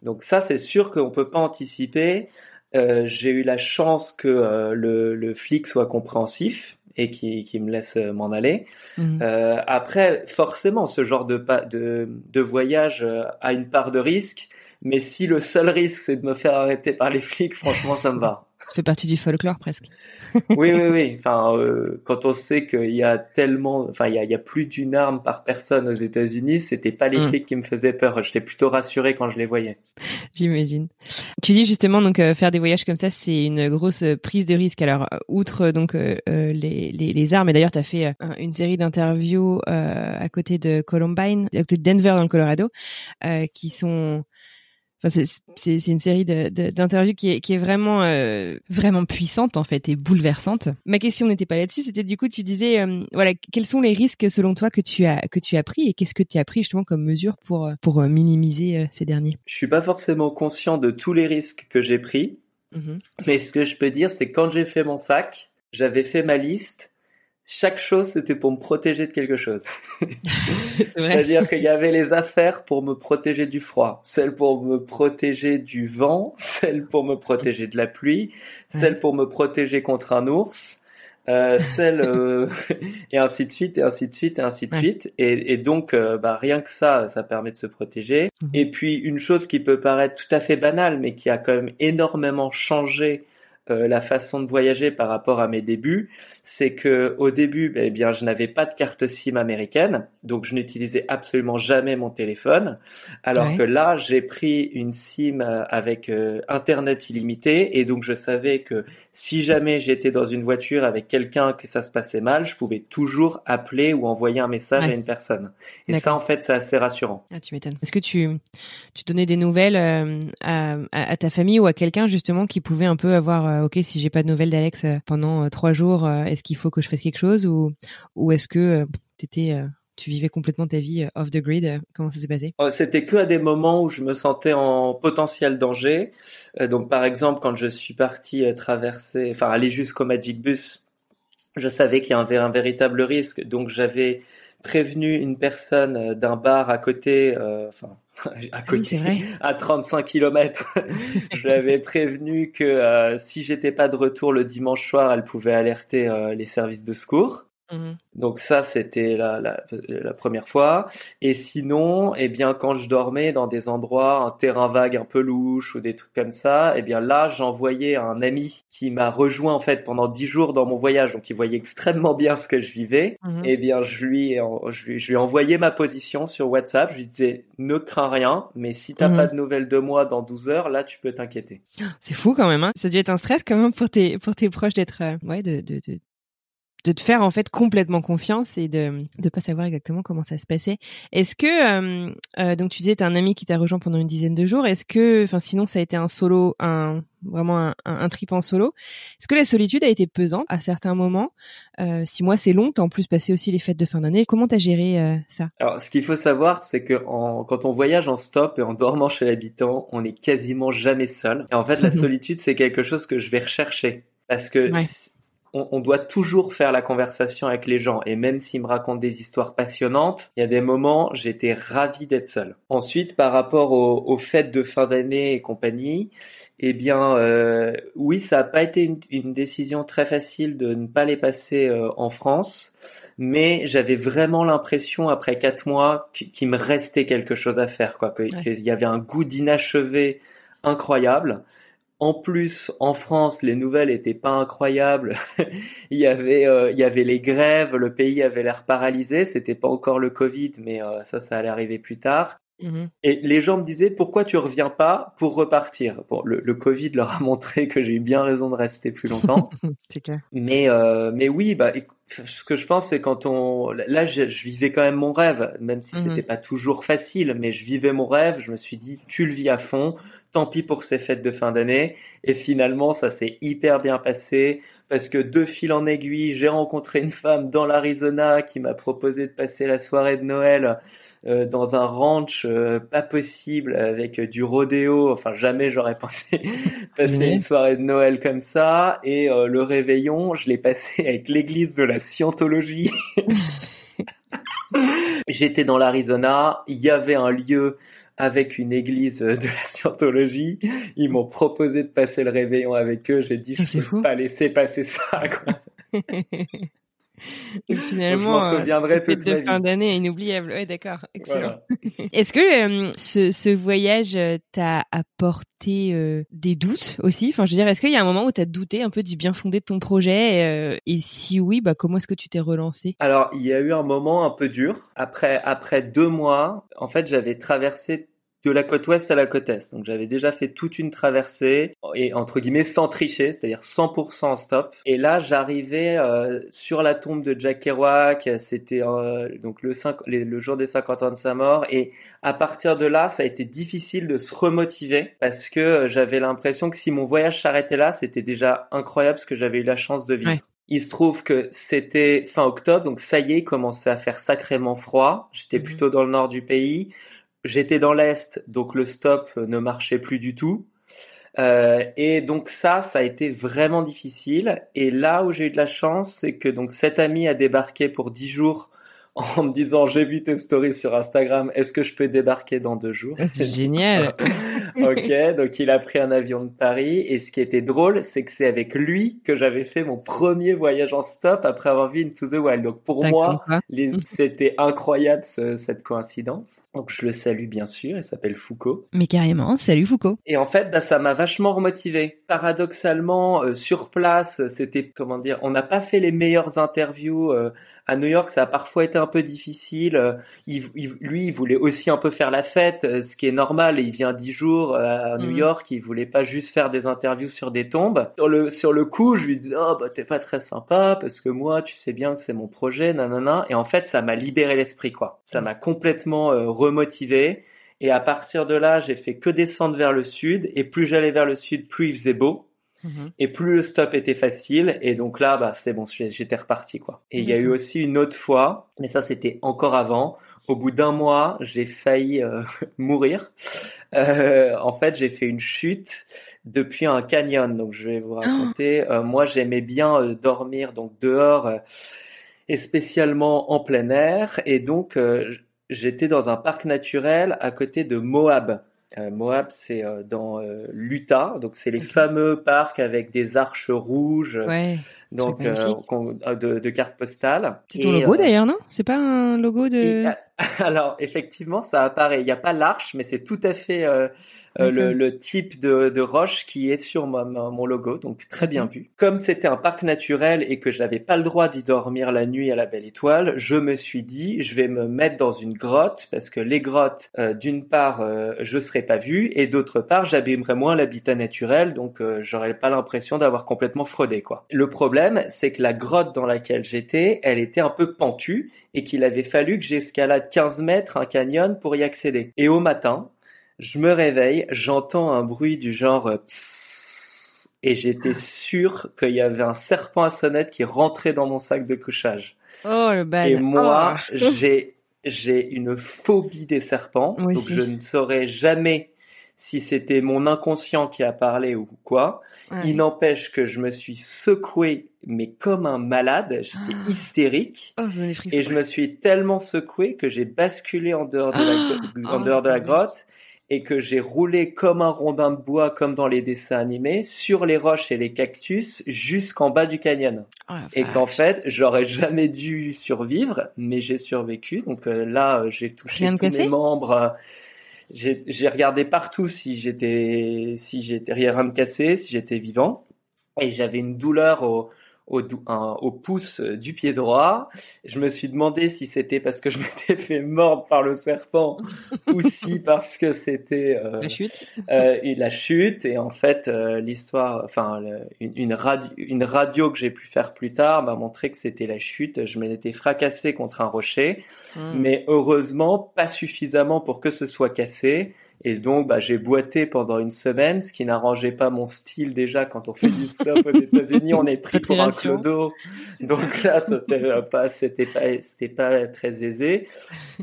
Donc ça, c'est sûr qu'on peut pas anticiper. j'ai eu la chance que le, le, flic soit compréhensif et qui, qui me laisse m'en aller. Mmh. après, forcément, ce genre de, de, de voyage a une part de risque mais si le seul risque c'est de me faire arrêter par les flics, franchement, ça me va. Ça fait partie du folklore presque. oui, oui, oui. Enfin, euh, quand on sait qu'il y a tellement, enfin, il y a, il y a plus d'une arme par personne aux États-Unis, c'était pas les mm. flics qui me faisaient peur. J'étais plutôt rassuré quand je les voyais. J'imagine. Tu dis justement donc euh, faire des voyages comme ça, c'est une grosse prise de risque. Alors, outre donc euh, les, les, les, armes, et d'ailleurs, tu as fait une série d'interviews à côté de Columbine, à côté de Denver dans le Colorado, qui sont Enfin, c'est une série d'interviews qui est, qui est vraiment euh, vraiment puissante en fait et bouleversante. Ma question n'était pas là-dessus, c'était du coup tu disais euh, voilà quels sont les risques selon toi que tu as que tu as pris et qu'est-ce que tu as pris justement comme mesure pour pour minimiser ces derniers? Je suis pas forcément conscient de tous les risques que j'ai pris, mmh mais ce que je peux dire c'est quand j'ai fait mon sac, j'avais fait ma liste chaque chose, c'était pour me protéger de quelque chose. C'est-à-dire qu'il y avait les affaires pour me protéger du froid, celles pour me protéger du vent, celles pour me protéger de la pluie, celles pour me protéger contre un ours, euh, celles euh, et ainsi de suite et ainsi de suite et ainsi de suite. Et, et donc, euh, bah, rien que ça, ça permet de se protéger. Mhm. Et puis une chose qui peut paraître tout à fait banale, mais qui a quand même énormément changé euh, la façon de voyager par rapport à mes débuts, c'est que au début, eh bien, je n'avais pas de carte SIM américaine, donc je n'utilisais absolument jamais mon téléphone. Alors que là, j'ai pris une SIM euh, avec euh, internet illimité, et donc je savais que si jamais j'étais dans une voiture avec quelqu'un que ça se passait mal, je pouvais toujours appeler ou envoyer un message à une personne. Et ça, en fait, c'est assez rassurant. Ah, tu m'étonnes. Est-ce que tu, tu donnais des nouvelles euh, à, à, ta famille ou à quelqu'un justement qui pouvait un peu avoir, euh, ok, si j'ai pas de nouvelles d'Alex pendant trois jours, est-ce qu'il faut que je fasse quelque chose ou, ou est-ce que t'étais tu vivais complètement ta vie off the grid. Comment ça s'est passé? C'était que à des moments où je me sentais en potentiel danger. donc par exemple, quand je suis parti traverser, enfin aller jusqu'au Magic Bus, je savais qu'il y avait un véritable risque. Donc j'avais prévenu une personne d'un bar à côté, à côté, à 35 km. je l'avais prévenu que si j'étais pas de retour le dimanche soir, elle pouvait alerter les services de secours. Mmh Donc ça, c'était la, la, la, première fois. Et sinon, eh bien, quand je dormais dans des endroits, un terrain vague un peu louche ou des trucs comme ça, eh bien là, j'envoyais un ami qui m'a rejoint en fait pendant dix jours dans mon voyage, donc il voyait extrêmement bien ce que je vivais. Mmh eh bien, je lui, je lui, je lui envoyais ma position sur WhatsApp. Je lui disais, ne crains rien, mais si t'as mmh pas de nouvelles de moi dans 12 heures, là, tu peux t'inquiéter. C'est fou quand même. Hein ça a dû être un stress quand même pour tes, pour tes proches d'être, euh, ouais, de, de, de de te faire en fait complètement confiance et de de pas savoir exactement comment ça se passait. Est-ce que euh, euh, donc tu disais t'as un ami qui t'a rejoint pendant une dizaine de jours. Est-ce que enfin sinon ça a été un solo un vraiment un, un, trip en solo. Est-ce que la solitude a été pesante à certains moments? Euh, Si moi c'est long, t'as en plus passé aussi les fêtes de fin d'année. Comment t'as géré euh, ça? Alors ce qu'il faut savoir, c'est que en, quand on voyage en stop et en dormant chez l'habitant, on est quasiment jamais seul. Et en fait, la solitude c'est quelque chose que je vais rechercher parce que on, doit toujours faire la conversation avec les gens. Et même s'ils me racontent des histoires passionnantes, il y a des moments, j'étais ravi d'être seul. Ensuite, par rapport aux, fêtes de fin d'année et compagnie, eh bien, euh, oui, ça n'a pas été une, décision très facile de ne pas les passer euh, en France. Mais j'avais vraiment l'impression, après quatre mois, qu'il me restait quelque chose à faire, quoi, qu'il y avait un goût d'inachevé incroyable. En plus, en France, les nouvelles étaient pas incroyables. il y avait, euh, il y avait les grèves, le pays avait l'air paralysé. C'était pas encore le Covid, mais euh, ça, ça allait arriver plus tard. Mmh Et les gens me disaient pourquoi tu reviens pas pour repartir? Bon, le, le Covid leur a montré que j'ai eu bien raison de rester plus longtemps. c'est clair. Mais euh, mais oui, bah ce que je pense c'est quand on là je, vivais quand même mon rêve, même si mmh c'était pas toujours facile, mais je vivais mon rêve. Je me suis dit tu le vis à fond tant pis pour ces fêtes de fin d'année. Et finalement, ça s'est hyper bien passé parce que deux fil en aiguille, j'ai rencontré une femme dans l'Arizona qui m'a proposé de passer la soirée de Noël euh, dans un ranch euh, pas possible avec du rodéo. Enfin, jamais j'aurais pensé passer une soirée de Noël comme ça. Et euh, le réveillon, je l'ai passé avec l'église de la Scientologie. J'étais dans l'Arizona, il y avait un lieu avec une église de la scientologie. Ils m'ont proposé de passer le réveillon avec eux. J'ai dit, je peux pas laisser passer ça. Quoi. Donc finalement, je m'en souviendrai toute de fin d'année inoubliable. Ouais, d'accord, excellent. Est-ce que euh, ce, ce, voyage euh, t'a apporté euh, des doutes aussi? Enfin, je veux dire, est-ce qu'il y a un moment où t'as douté un peu du bien fondé de ton projet Et si oui, bah comment est-ce que tu t'es relancé? Alors, il y a eu un moment un peu dur. Après, après deux mois, en fait, j'avais traversé de la côte ouest à la côte est. Donc j'avais déjà fait toute une traversée et entre guillemets sans tricher, c'est-à-dire 100% en stop. Et là j'arrivais euh, sur la tombe de Jack Kerouac, c'était euh, donc le, 5, le jour des 50 ans de sa mort et à partir de là ça a été difficile de se remotiver parce que euh, j'avais l'impression que si mon voyage s'arrêtait là c'était déjà incroyable ce que j'avais eu la chance de vivre. Il se trouve que c'était fin octobre, donc ça y est, il commençait à faire sacrément froid. J'étais mhm. plutôt dans le nord du pays. J'étais dans l'est, donc le stop ne marchait plus du tout. Euh, et donc ça, ça a été vraiment difficile. Et là où j'ai eu de la chance, c'est que donc cet ami a débarqué pour dix jours en me disant j'ai vu tes stories sur Instagram, est-ce que je peux débarquer dans deux jours? C'est génial. ok, donc il a pris un avion de Paris et ce qui était drôle, c'est que c'est avec lui que j'avais fait mon premier voyage en stop après avoir vu Into the Wild. Donc pour moi, c'était incroyable cette coïncidence. Donc je le salue bien sûr, il s'appelle Foucault. Mais carrément, salut Foucault. Et en fait, bah, ça m'a vachement remotivé. Paradoxalement, euh, sur place, c'était comment dire, on n'a pas fait les meilleures interviews. Euh, à New York, ça a parfois été un peu difficile. Euh, il, lui, il voulait aussi un peu faire la fête, euh, ce qui est normal. Il vient dix jours euh, à New mhm. York, il voulait pas juste faire des interviews sur des tombes. Sur le sur le coup, je lui dis oh bah t'es pas très sympa parce que moi, tu sais bien que c'est mon projet, nanana. Et en fait, ça m'a libéré l'esprit quoi. Ça m'a complètement remotivé. Et à partir de là, j'ai fait que descendre vers le sud. Et plus j'allais vers le sud, plus il faisait beau. Mhm. Et plus le stop était facile, et donc là, bah c'est bon, j'étais reparti quoi. Et il y a eu aussi une autre fois, mais ça c'était encore avant. Au bout d'un mois, j'ai failli euh, mourir. Euh, en fait, j'ai fait une chute depuis un canyon. Donc je vais vous raconter. Euh, moi, j'aimais bien dormir donc dehors et spécialement en plein air. Et donc j'étais dans un parc naturel à côté de Moab. Euh, Moab, c'est euh, dans euh, l'Utah, donc c'est les fameux parcs avec des arches rouges, donc de, de, cartes postales. C'est ton logo d'ailleurs, non? C'est pas un logo de. alors effectivement, ça apparaît. Il n'y a pas l'arche, mais c'est tout à fait euh, le, le, type de, de, roche qui est sur mon logo, donc très bien vu. Comme c'était un parc naturel et que je n'avais pas le droit d'y dormir la nuit à la belle étoile, je me suis dit je vais me mettre dans une grotte parce que les grottes, euh, d'une part, euh, je serais pas vu et d'autre part, j'abîmerais moins l'habitat naturel, donc j'aurais pas l'impression d'avoir complètement fraudé quoi. Le problème, c'est que la grotte dans laquelle j'étais, elle était un peu pentue et qu'il avait fallu que j'escalade 15 mètres un canyon pour y accéder. Et au matin, je me réveille, j'entends un bruit du genre euh, et j'étais sûr qu'il y avait un serpent à sonnette qui rentrait dans mon sac de couchage. Oh le bal. Et moi, oh. j'ai j'ai une phobie des serpents, donc je ne saurais jamais si c'était mon inconscient qui a parlé ou quoi. Il n'empêche que je me suis secoué, mais comme un malade, j'étais ah. hystérique. Oh, et je me suis tellement secoué que j'ai basculé en dehors de la, en oh, dehors de la grotte et que j'ai roulé comme un rondin de bois, comme dans les dessins animés, sur les roches et les cactus jusqu'en bas du canyon. Oh et qu'en fait, j'aurais jamais dû survivre, mais j'ai survécu. Donc euh, là, euh, j'ai touché tous mes membres. J'ai regardé partout si j'étais si j'étais rien de cassé, si j'étais vivant. Et j'avais une douleur au, au, au, pouce euh, du pied droit. Je me suis demandé si c'était parce que je m'étais fait mordre par le serpent ou si parce que c'était euh, la chute. Euh, la chute. Et en fait, euh, l'histoire, enfin une, une, radio, une radio que j'ai pu faire plus tard m'a montré que c'était la chute. Je m'étais fracassé contre un rocher, hmm. mais heureusement pas suffisamment pour que ce soit cassé. Et donc, bah, j'ai boité pendant une semaine, ce qui n'arrangeait pas mon style déjà quand on fait du stop aux États-Unis, on est pris pour un clodo. Donc là, c'était pas, c'était pas, c'était pas très aisé.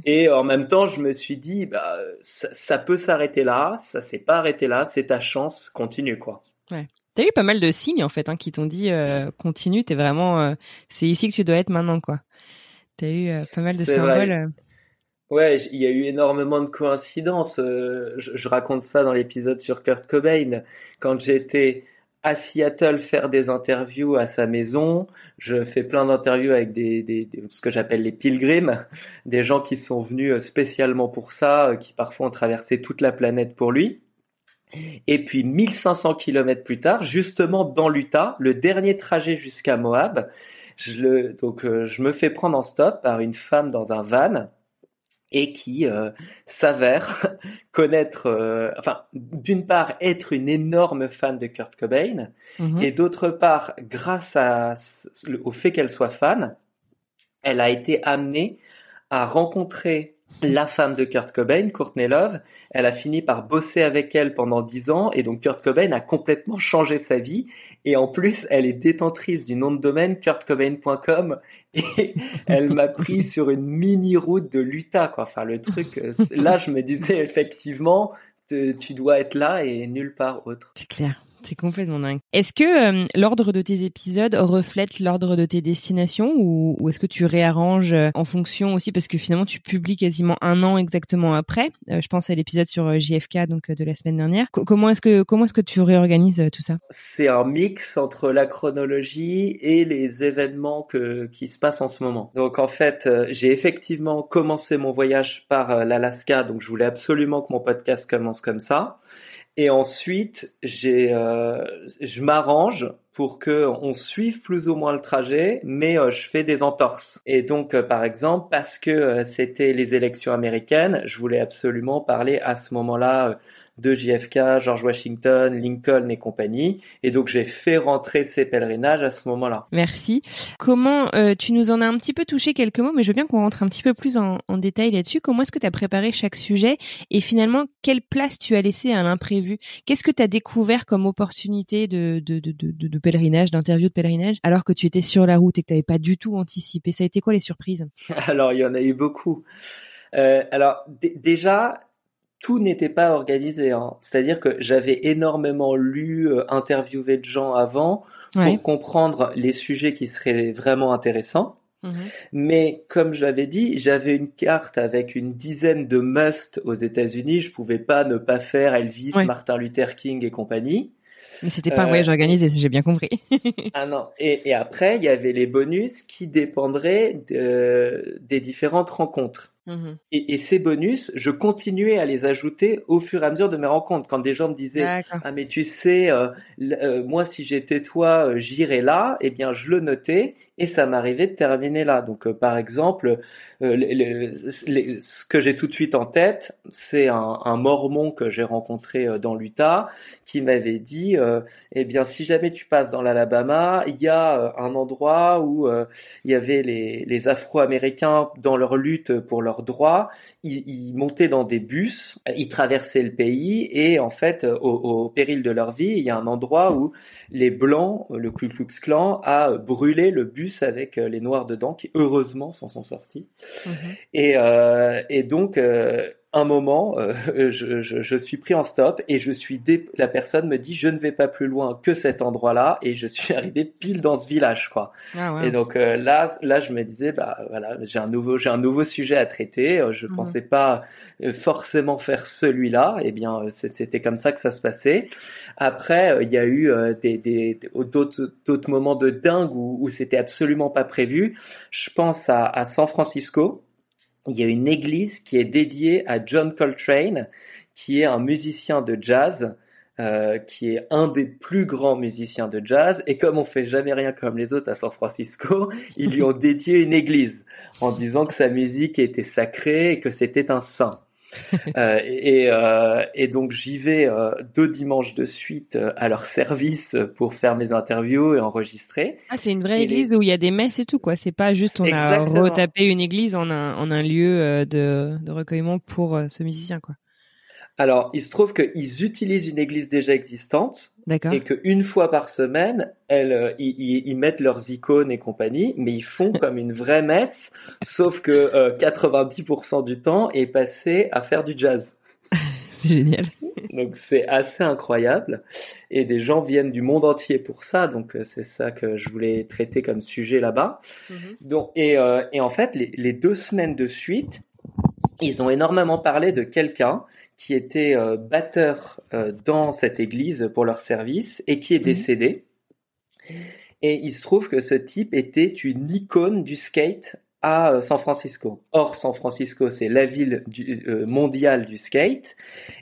Et en même temps, je me suis dit, bah, ça, peut s'arrêter là, ça s'est pas arrêté là, c'est ta chance, continue quoi. Ouais. T'as eu pas mal de signes en fait hein, qui t'ont dit euh, continue, t'es vraiment, euh, c'est ici que tu dois être maintenant quoi. T'as eu euh, pas mal de symboles. Ouais, il y a eu énormément de coïncidences. Euh, je, raconte ça dans l'épisode sur Kurt Cobain. Quand j'étais à Seattle faire des interviews à sa maison, je fais plein d'interviews avec des, des, ce que j'appelle les pilgrims, des gens qui sont venus euh, spécialement pour ça, euh, qui parfois ont traversé toute la planète pour lui. Et puis 1500 kilomètres plus tard, justement dans l'Utah, le dernier trajet jusqu'à Moab, je le, donc je me fais prendre en stop par une femme dans un van et qui euh, s'avère connaître, euh, enfin, d'une part être une énorme fan de Kurt Cobain, Mhm. et d'autre part, grâce à, au fait qu'elle soit fan, elle a été amenée à rencontrer la femme de Kurt Cobain, Courtney Love. Elle a fini par bosser avec elle pendant dix ans et donc Kurt Cobain a complètement changé sa vie. Et en plus, elle est détentrice du nom de domaine kurtcobain.com et elle m'a pris sur une mini route de l'Utah, quoi. Enfin, le truc, là, je me disais effectivement, tu dois être là et nulle part autre. C'est clair. C'est complètement dingue. Est-ce que euh, l'ordre de tes épisodes reflète l'ordre de tes destinations ou, est-ce que tu réarranges euh, en fonction aussi parce que finalement tu publies quasiment un an exactement après? Euh, je pense à l'épisode sur JFK donc de la semaine dernière. Co- comment est-ce que comment est-ce que tu réorganises tout ça? C'est un mix entre la chronologie et les événements que, qui se passent en ce moment. Donc en fait, j'ai effectivement commencé mon voyage par l'Alaska, donc je voulais absolument que mon podcast commence comme ça. Et ensuite, j'ai, euh, je m'arrange pour que on suive plus ou moins le trajet, mais euh, je fais des entorses. Et donc, euh, par exemple, parce que euh, c'était les élections américaines, je voulais absolument parler à ce moment-là de JFK, George Washington, Lincoln et compagnie. Et donc, j'ai fait rentrer ces pèlerinages à ce moment-là. Merci. Comment euh, tu nous en as un petit peu touché quelques mots, mais je veux bien qu'on rentre un petit peu plus en, en détail là-dessus. Comment est-ce que tu as préparé chaque sujet et finalement quelle place tu as laissé à l'imprévu? Qu'est-ce que tu as découvert comme opportunité de, de, de, de, de pèlerinage, d'interview de pèlerinage, alors que tu étais sur la route et que tu n'avais pas du tout anticipé? Ça a été quoi les surprises? Alors, il y en a eu beaucoup. Euh, alors, déjà, tout n'était pas organisé. Hein. C'est-à-dire que j'avais énormément lu, euh, interviewé de gens avant pour Ouais. comprendre les sujets qui seraient vraiment intéressants. Mhm. Mais comme je l'avais dit, j'avais une carte avec une dizaine de must aux États-Unis. Je pouvais pas ne pas faire Elvis, Ouais. Martin Luther King et compagnie. Mais c'était pas un Euh, voyage organisé, j'ai bien compris. Ah non. Et, et après, il y avait les bonus qui dépendraient de- des différentes rencontres. Et, et ces bonus, je continuais à les ajouter au fur et à mesure de mes rencontres. Quand des gens me disaient. Ah mais tu sais, euh, euh, moi si j'étais toi, euh, j'irais là, eh bien je le notais et ça m'arrivait de terminer là. Donc euh, par exemple, les- les- les- ce que j'ai tout de suite en tête, c'est un, un mormon que j'ai rencontré dans l'Utah qui m'avait dit eh bien si jamais tu passes dans l'Alabama, il y a un endroit où il y avait les, les Afro-Américains dans leur lutte pour leurs droits, ils, ils montaient dans des bus, ils traversaient le pays et en fait, au, au péril de leur vie, il y a un endroit où les Blancs, le Ku Klux Klan, a brûlé le bus avec euh, les Noirs dedans, qui heureusement s'en sont sortis. Mhm. Et, euh, et donc, euh, un moment, euh, je, je, je suis pris en stop et je suis dé... la personne me dit je ne vais pas plus loin que cet endroit-là et je suis arrivé pile dans ce village, quoi. Ah ouais. Et donc euh, là, là, je me disais, bah voilà, j'ai un nouveau, j'ai un nouveau sujet à traiter. Euh, Je Mhm. pensais pas euh, forcément faire celui-là. Et bien, euh, c'est- c'était comme ça que ça se passait. Après, il y a eu des, des des- d'autres d'autres moments de dingue où, où c'était absolument pas prévu. Je pense à, à San Francisco. Il y a une église qui est dédiée à John Coltrane, qui est un musicien de jazz euh, qui est un des plus grands musiciens de jazz. Et comme on fait jamais rien comme les autres à San Francisco, ils lui ont dédié une église en disant que sa musique était sacrée et que c'était un saint. Euh, et, euh, et donc j'y vais euh, deux dimanches de suite euh, à leur service pour faire mes interviews et enregistrer. Ah, c'est une vraie Et église où il y a des messes et tout, quoi. C'est pas juste on Exactement. a retapé une église en un, en un lieu euh, de, de recueillement pour euh, ce musicien, quoi. Alors il se trouve qu'ils utilisent une église déjà existante D'accord. et qu'une fois par semaine, elles, euh, ils, ils- ils mettent leurs icônes et compagnie, mais ils font comme une vraie messe, sauf que euh, 90% du temps est passé à faire du jazz. C'est génial. Donc c'est assez incroyable et des gens viennent du monde entier pour ça. Donc euh, c'est ça que je voulais traiter comme sujet là-bas. Donc et, euh, et en fait les, les deux semaines de suite, ils ont énormément parlé de quelqu'un qui était euh, batteur euh, dans cette église pour leur service et qui est Mhm. décédé. Et il se trouve que ce type était une icône du skate à San Francisco. Or, San Francisco, c'est la ville du, mondiale du skate.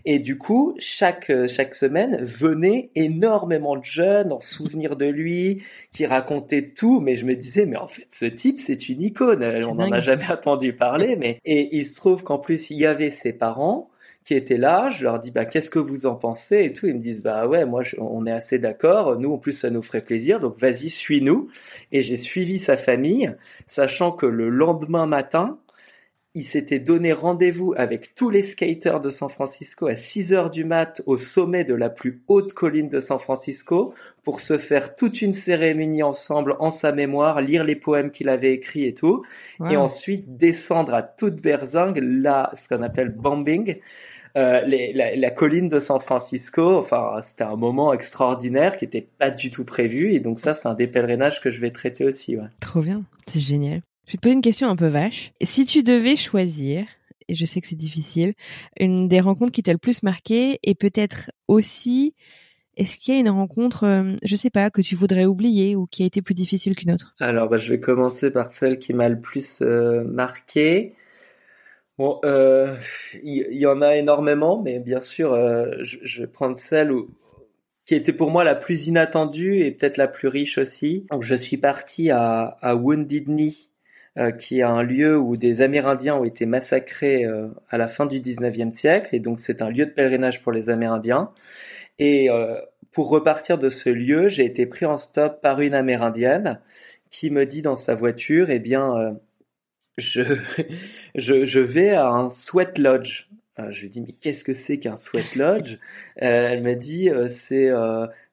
Et du coup, chaque, chaque semaine, venaient énormément de jeunes en souvenir de lui, qui racontaient tout. Mais je me disais, mais en fait, ce type, c'est une icône. On n'en a jamais entendu parler. Mais Et il se trouve qu'en plus, il y avait ses parents qui étaient là, je leur dis bah qu'est-ce que vous en pensez et tout, ils me disent bah ouais moi on est assez d'accord, nous en plus ça nous ferait plaisir. Donc vas-y suis-nous. Et j'ai suivi sa famille, sachant que le lendemain matin il s'était donné rendez-vous avec tous les skaters de San Francisco à 6 heures du mat au sommet de la plus haute colline de San Francisco pour se faire toute une cérémonie ensemble en sa mémoire, lire les poèmes qu'il avait écrits et tout, et ensuite descendre à toute berzingue, là, ce qu'on appelle bombing, euh, les, la, la, colline de San Francisco. Enfin, c'était un moment extraordinaire qui n'était pas du tout prévu. Et donc ça, c'est un des pèlerinages que je vais traiter aussi. Ouais. Trop bien, c'est génial. Je vais te poser une question un peu vache. Si tu devais choisir, et je sais que c'est difficile, une des rencontres qui t'a le plus marqué, et peut-être aussi, est-ce qu'il y a une rencontre, euh, je sais pas, que tu voudrais oublier ou qui a été plus difficile qu'une autre? Alors, bah, je vais commencer par celle qui m'a le plus euh, marqué. Bon, euh, il y, en a énormément, mais bien sûr, euh, je, vais prendre celle où, qui était pour moi la plus inattendue et peut-être la plus riche aussi. Donc, je suis parti à, Wounded Knee, euh, qui est un lieu où des Amérindiens ont été massacrés à la fin du 19e siècle, et donc c'est un lieu de pèlerinage pour les Amérindiens. Et pour repartir de ce lieu, j'ai été pris en stop par une Amérindienne qui me dit dans sa voiture, eh bien je, je, je vais à un sweat lodge. Euh, je lui dis mais qu'est-ce que c'est qu'un sweat lodge? Euh, Elle m'a dit euh, c'est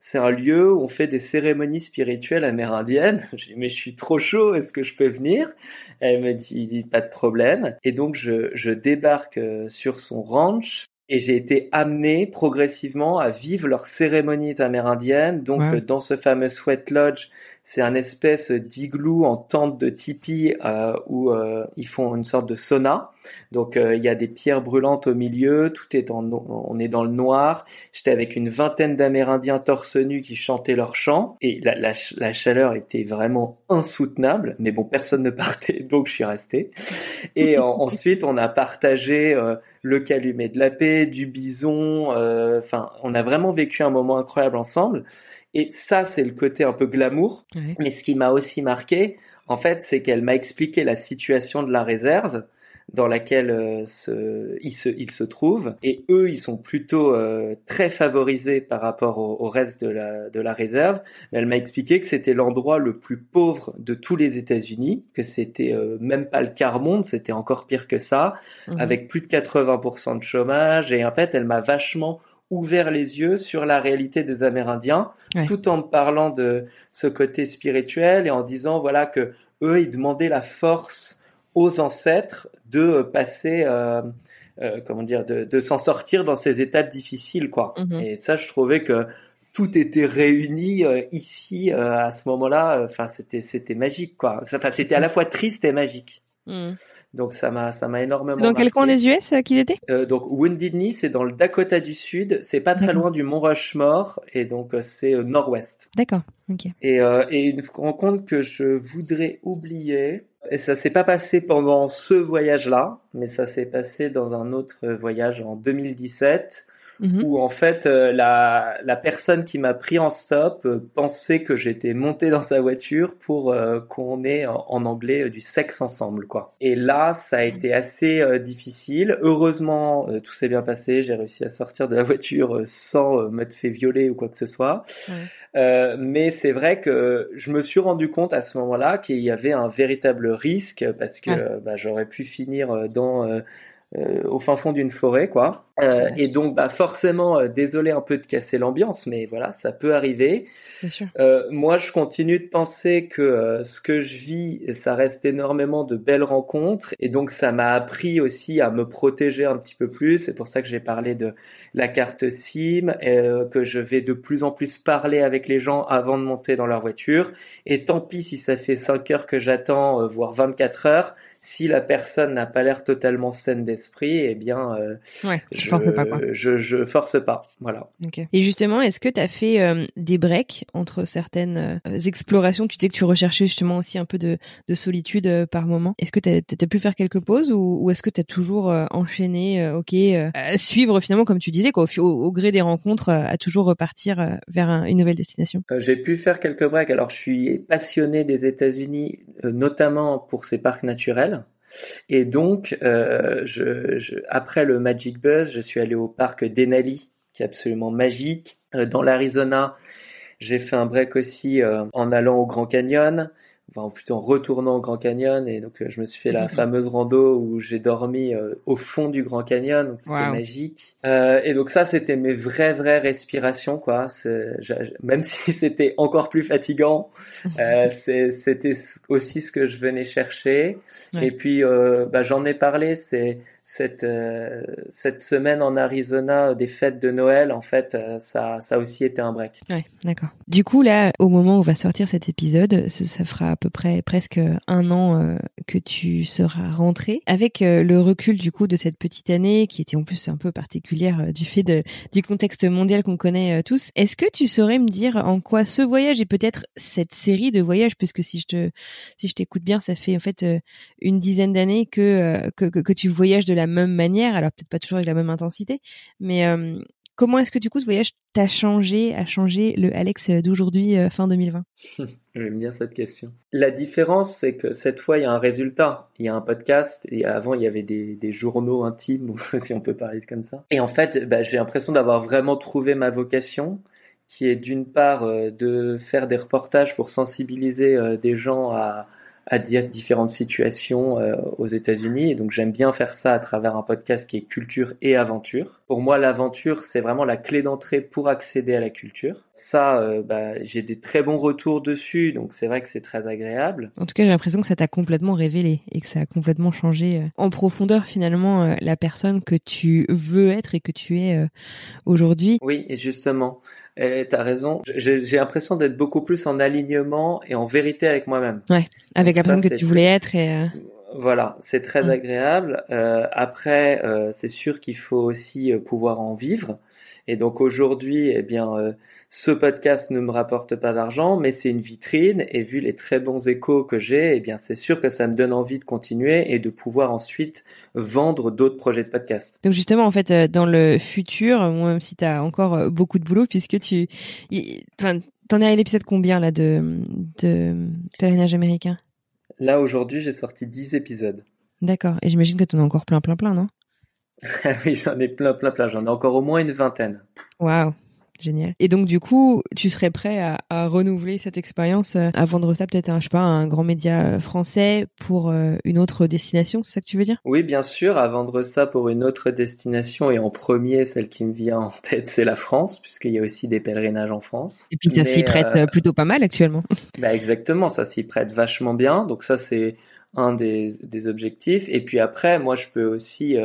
c'est un lieu où on fait des cérémonies spirituelles amérindiennes. Je dis mais je suis trop chaud, est-ce que je peux venir? Elle me dit, dit pas de problème. Et donc je je débarque sur son ranch et j'ai été amené progressivement à vivre leurs cérémonies amérindiennes. Donc dans ce fameux sweat lodge, c'est un espèce d'igloo en tente de tipi euh, où euh, ils font une sorte de sauna. Donc euh, il y a des pierres brûlantes au milieu, tout est en on est dans le noir. J'étais avec une vingtaine d'Amérindiens torse nu qui chantaient leur chant et la, la, la, chaleur était vraiment insoutenable. Mais bon, personne ne partait, donc je suis resté. Et ensuite on a partagé euh, le calumet de la paix, du bison. Enfin, on a vraiment vécu un moment incroyable ensemble. Et ça, c'est le côté un peu glamour. Mais ce qui m'a aussi marqué, en fait, c'est qu'elle m'a expliqué la situation de la réserve dans laquelle euh, se, ils, se, ils se trouvent. Et eux, ils sont plutôt euh, très favorisés par rapport au, reste de la, de la réserve. Mais elle m'a expliqué que c'était l'endroit le plus pauvre de tous les États-Unis, que c'était euh, même pas le quart monde, c'était encore pire que ça, mhm. avec plus de 80% de chômage. Et en fait, elle m'a vachement ouvert les yeux sur la réalité des Amérindiens, tout en parlant de ce côté spirituel et en disant voilà que eux ils demandaient la force aux ancêtres de passer euh, euh, comment dire de, de s'en sortir dans ces étapes difficiles quoi. Mhm. Et ça je trouvais que tout était réuni euh, ici à ce moment-là. Enfin c'était c'était magique quoi. Enfin c'était à la fois triste et magique. Mhm. Donc ça m'a ça m'a énormément. Dans quel coin des US euh, qu'il était? Euh, Donc Wounded Knee, c'est dans le Dakota du Sud. C'est pas très loin du Mont Rushmore et donc euh, c'est au nord-ouest. D'accord. Ok. Et, euh, et une rencontre que je voudrais oublier. Et ça s'est pas passé pendant ce voyage-là, mais ça s'est passé dans un autre voyage en 2017 Mhm. où en fait euh, la, la personne qui m'a pris en stop euh, pensait que j'étais monté dans sa voiture pour euh, qu'on ait en, anglais du sexe ensemble quoi. Et là ça a été assez difficile. Heureusement tout s'est bien passé, j'ai réussi à sortir de la voiture sans m'être fait violer ou quoi que ce soit. mais c'est vrai que je me suis rendu compte à ce moment-là qu'il y avait un véritable risque parce que bah, j'aurais pu finir dans euh, au fin fond d'une forêt, quoi. Euh, et donc, bah, forcément, euh, désolé un peu de casser l'ambiance, mais voilà, ça peut arriver. Sûr. moi, je continue de penser que ce que je vis, ça reste énormément de belles rencontres, et donc ça m'a appris aussi à me protéger un petit peu plus. C'est pour ça que j'ai parlé de la carte SIM, que je vais de plus en plus parler avec les gens avant de monter dans leur voiture. Et tant pis si ça fait 5 heures que j'attends, voire 24 heures si la personne n'a pas l'air totalement saine d'esprit, eh bien, euh, je, je, force pas, quoi. Je, je force pas, voilà. Et justement, est-ce que tu as fait euh, des breaks entre certaines euh, explorations? Tu sais que tu recherchais justement aussi un peu de, de solitude euh, par moment. Est-ce que tu as, pu faire quelques pauses ou, ou est-ce que tu as toujours enchaîné, ok, à suivre finalement, comme tu disais, quoi, au, au, gré des rencontres, à toujours repartir vers une nouvelle destination? J'ai pu faire quelques breaks. Alors, je suis passionné des États-Unis, notamment pour ses parcs naturels. Et donc, euh, après le Magic Buzz, je suis allé au parc Denali, qui est absolument magique. Euh, dans l'Arizona, j'ai fait un break aussi euh, en allant au Grand Canyon enfin plutôt en retournant au Grand Canyon et donc euh, je me suis fait la fameuse rando où j'ai dormi euh, au fond du Grand Canyon donc c'était magique. Euh, et donc ça c'était mes vraies vraies respirations quoi. Même si c'était encore plus fatigant euh, c'était aussi ce que je venais chercher. Et puis bah, j'en ai parlé c'est cette euh, cette semaine en Arizona des fêtes de Noël, en fait, euh, ça ça a aussi été un break. Ouais, d'accord. Du coup, là, au moment où va sortir cet épisode, ça fera à peu près presque un an euh, que tu seras rentré. Avec le recul du coup de cette petite année qui était en plus un peu particulière du fait de, du contexte mondial qu'on connaît tous, est-ce que tu saurais me dire en quoi ce voyage et peut-être cette série de voyages, puisque si je te si je t'écoute bien, ça fait en fait une dizaine d'années que, que que tu voyages de la même manière, alors peut-être pas toujours avec la même intensité, mais euh, comment est-ce que du coup ce voyage t'a changé, a changé le Alex d'aujourd'hui, euh, fin 2020 J'aime bien cette question. La différence, c'est que cette fois, il y a un résultat. Il y a un podcast, et avant, il y avait des, journaux intimes, si on peut parler comme ça. Et en fait, bah, j'ai l'impression d'avoir vraiment trouvé ma vocation, qui est d'une part euh, de faire des reportages pour sensibiliser des gens à, à différentes situations euh, aux États-Unis. Et donc j'aime bien faire ça à travers un podcast qui est culture et aventure. Pour moi, l'aventure, c'est vraiment la clé d'entrée pour accéder à la culture. Ça, euh, bah, j'ai des très bons retours dessus, donc c'est vrai que c'est très agréable. En tout cas, j'ai l'impression que ça t'a complètement révélé et que ça a complètement changé euh, en profondeur finalement la personne que tu veux être et que tu es aujourd'hui. Oui, et justement, tu t'as raison. J'ai l'impression d'être beaucoup plus en alignement et en vérité avec moi-même. Ouais, avec la personne que tu voulais être et. Euh, voilà, c'est très agréable. Euh, après, euh, c'est sûr qu'il faut aussi euh, pouvoir en vivre. Et donc aujourd'hui, eh bien, euh, ce podcast ne me rapporte pas d'argent, mais c'est une vitrine. Et vu les très bons échos que j'ai, eh bien, c'est sûr que ça me donne envie de continuer et de pouvoir ensuite vendre d'autres projets de podcast. Donc justement, en fait, euh, dans le futur, même si tu as encore euh, beaucoup de boulot, puisque tu, enfin, t'en es à l'épisode combien là de de pèlerinage américain? Là aujourd'hui, j'ai sorti 10 épisodes. D'accord. Et j'imagine que t'en as encore plein, plein, plein, non? oui, j'en ai plein, plein, plein. J'en ai encore au moins une vingtaine. Waouh. Génial. Et donc du coup, tu serais prêt à, à renouveler cette expérience, euh, à vendre ça peut-être, je sais pas, un grand média euh, français pour euh, une autre destination, c'est ça que tu veux dire? Oui, bien sûr, à vendre ça pour une autre destination et en premier, celle qui me vient en tête, c'est la France, puisqu'il y a aussi des pèlerinages en France. Et puis ça s'y prête plutôt pas mal actuellement. Bah exactement, ça s'y prête vachement bien. Donc ça c'est un des, des objectifs. Et puis après, moi je peux aussi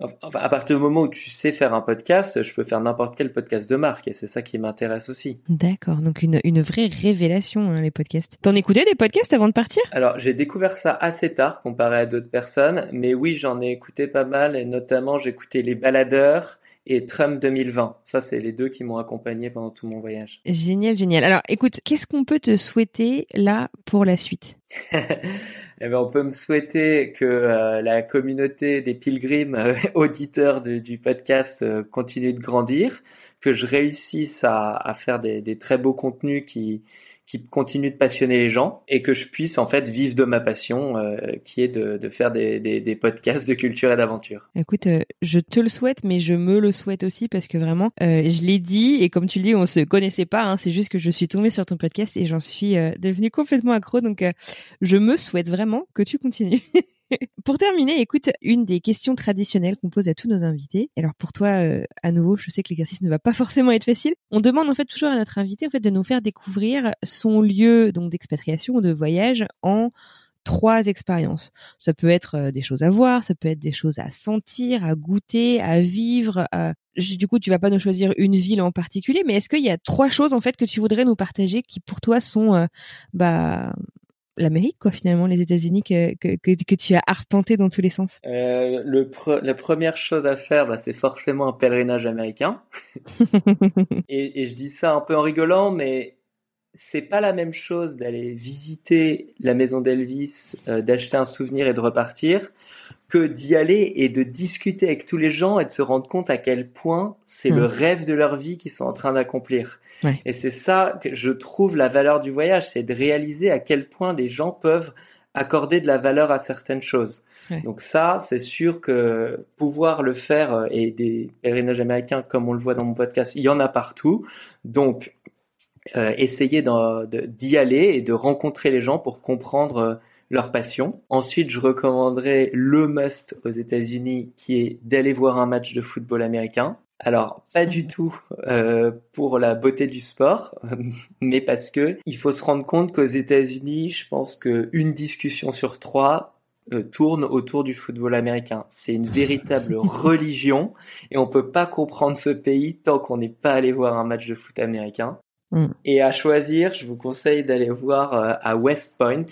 Enfin, à partir du moment où tu sais faire un podcast, je peux faire n'importe quel podcast de marque et c'est ça qui m'intéresse aussi. D'accord, donc une, une vraie révélation hein, les podcasts. T'en écoutais des podcasts avant de partir? Alors j'ai découvert ça assez tard comparé à d'autres personnes, mais oui j'en ai écouté pas mal et notamment écouté les baladeurs et Trump 2020. Ça, c'est les deux qui m'ont accompagné pendant tout mon voyage. Génial, génial. Alors, écoute, qu'est-ce qu'on peut te souhaiter là pour la suite? eh ben, on peut me souhaiter que euh, la communauté des pilgrims euh, auditeurs du podcast euh, continue de grandir, que je réussisse à, à faire des, des, très beaux contenus qui qui continue de passionner les gens et que je puisse en fait vivre de ma passion euh, qui est de, de faire des, des, des, podcasts de culture et d'aventure. Écoute, euh, je te le souhaite, mais je me le souhaite aussi parce que vraiment, euh, je l'ai dit et comme tu le dis, on se connaissait pas. Hein, c'est juste que je suis tombée sur ton podcast et j'en suis devenue complètement accro. Donc, je me souhaite vraiment que tu continues. pour terminer, écoute, une des questions traditionnelles qu'on pose à tous nos invités. Alors pour toi, euh, à nouveau, je sais que l'exercice ne va pas forcément être facile. On demande en fait toujours à notre invité en fait de nous faire découvrir son lieu donc d'expatriation ou de voyage en trois expériences. Ça peut être euh, des choses à voir, ça peut être des choses à sentir, à goûter, à vivre. Du coup, tu vas pas nous choisir une ville en particulier, mais est-ce qu'il y a trois choses en fait que tu voudrais nous partager qui pour toi sont euh, bah l'Amérique, quoi, finalement, les États-Unis que, que, que, tu as arpenté dans tous les sens euh, le La première chose à faire, bah, c'est forcément un pèlerinage américain. et, et je dis ça un peu en rigolant, mais c'est pas la même chose d'aller visiter la maison d'Elvis, euh, d'acheter un souvenir et de repartir, que d'y aller et de discuter avec tous les gens et de se rendre compte à quel point c'est le hmm. rêve de leur vie qu'ils sont en train d'accomplir. Et c'est ça que je trouve la valeur du voyage, c'est de réaliser à quel point des gens peuvent accorder de la valeur à certaines choses. Donc ça, c'est sûr que pouvoir le faire euh, et des pèlerinages américains, comme on le voit dans mon podcast, il y en a partout. Donc euh, essayer d'y aller et de rencontrer les gens pour comprendre euh, leur passion. Ensuite, je recommanderais le must aux États-Unis qui est d'aller voir un match de football américain. Alors, pas du tout euh, pour la beauté du sport, mais parce que il faut se rendre compte qu'aux États-Unis, je pense qu'une discussion sur trois euh, tourne autour du football américain. C'est une véritable religion et on peut pas comprendre ce pays tant qu'on n'est pas allé voir un match de foot américain. Mm. Et à choisir, je vous conseille d'aller voir euh, à West Point.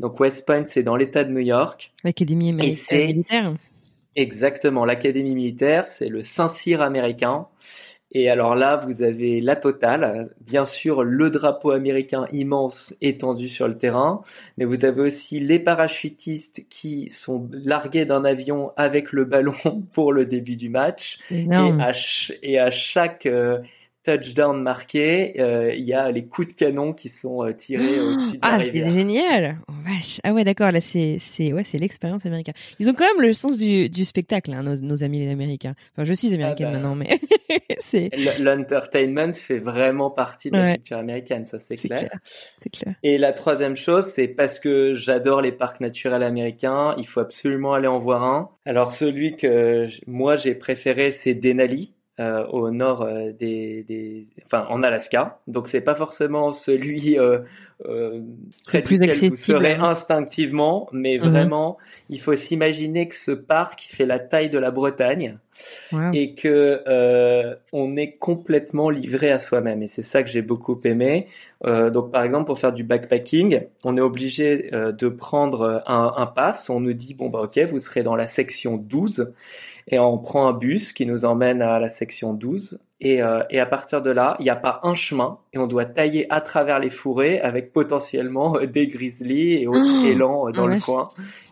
Donc West Point, c'est dans l'État de New York. L'académie militaire. Exactement, l'académie militaire, c'est le Saint-Cyr américain. Et alors là, vous avez la totale. Bien sûr, le drapeau américain immense étendu sur le terrain, mais vous avez aussi les parachutistes qui sont largués d'un avion avec le ballon pour le début du match. Et à, et à, chaque euh, touchdown marqué, euh, il y a les coups de canon qui sont euh, tirés au-dessus de Ah, c'est génial. Oh, vache. Ah ouais, d'accord, là c'est c'est ouais, c'est l'expérience américaine. Ils ont quand même le sens du, du spectacle hein, nos, nos, amis les américains. Enfin, je suis américaine ah bah. maintenant mais c'est l'entertainment fait vraiment partie de la culture américaine, ça c'est clair. C'est clair. Et la troisième chose, c'est parce que j'adore les parcs naturels américains, il faut absolument aller en voir un. Alors celui que moi j'ai préféré, c'est Denali euh, au nord euh, des, des, enfin en Alaska. Donc c'est pas forcément celui euh, euh près plus vous serez hein. instinctivement, mais mhm. vraiment il faut s'imaginer que ce parc fait la taille de la Bretagne et que euh, on est complètement livré à soi-même. Et c'est ça que j'ai beaucoup aimé. donc par exemple pour faire du backpacking, on est obligé de prendre un, un pass. On nous dit bon bah ok vous serez dans la section 12 et on prend un bus qui nous emmène à la section 12 et, euh, et à partir de là, il n'y a pas un chemin et on doit tailler à travers les fourrés avec potentiellement euh, des grizzlies et autres oh, élans euh, dans le coin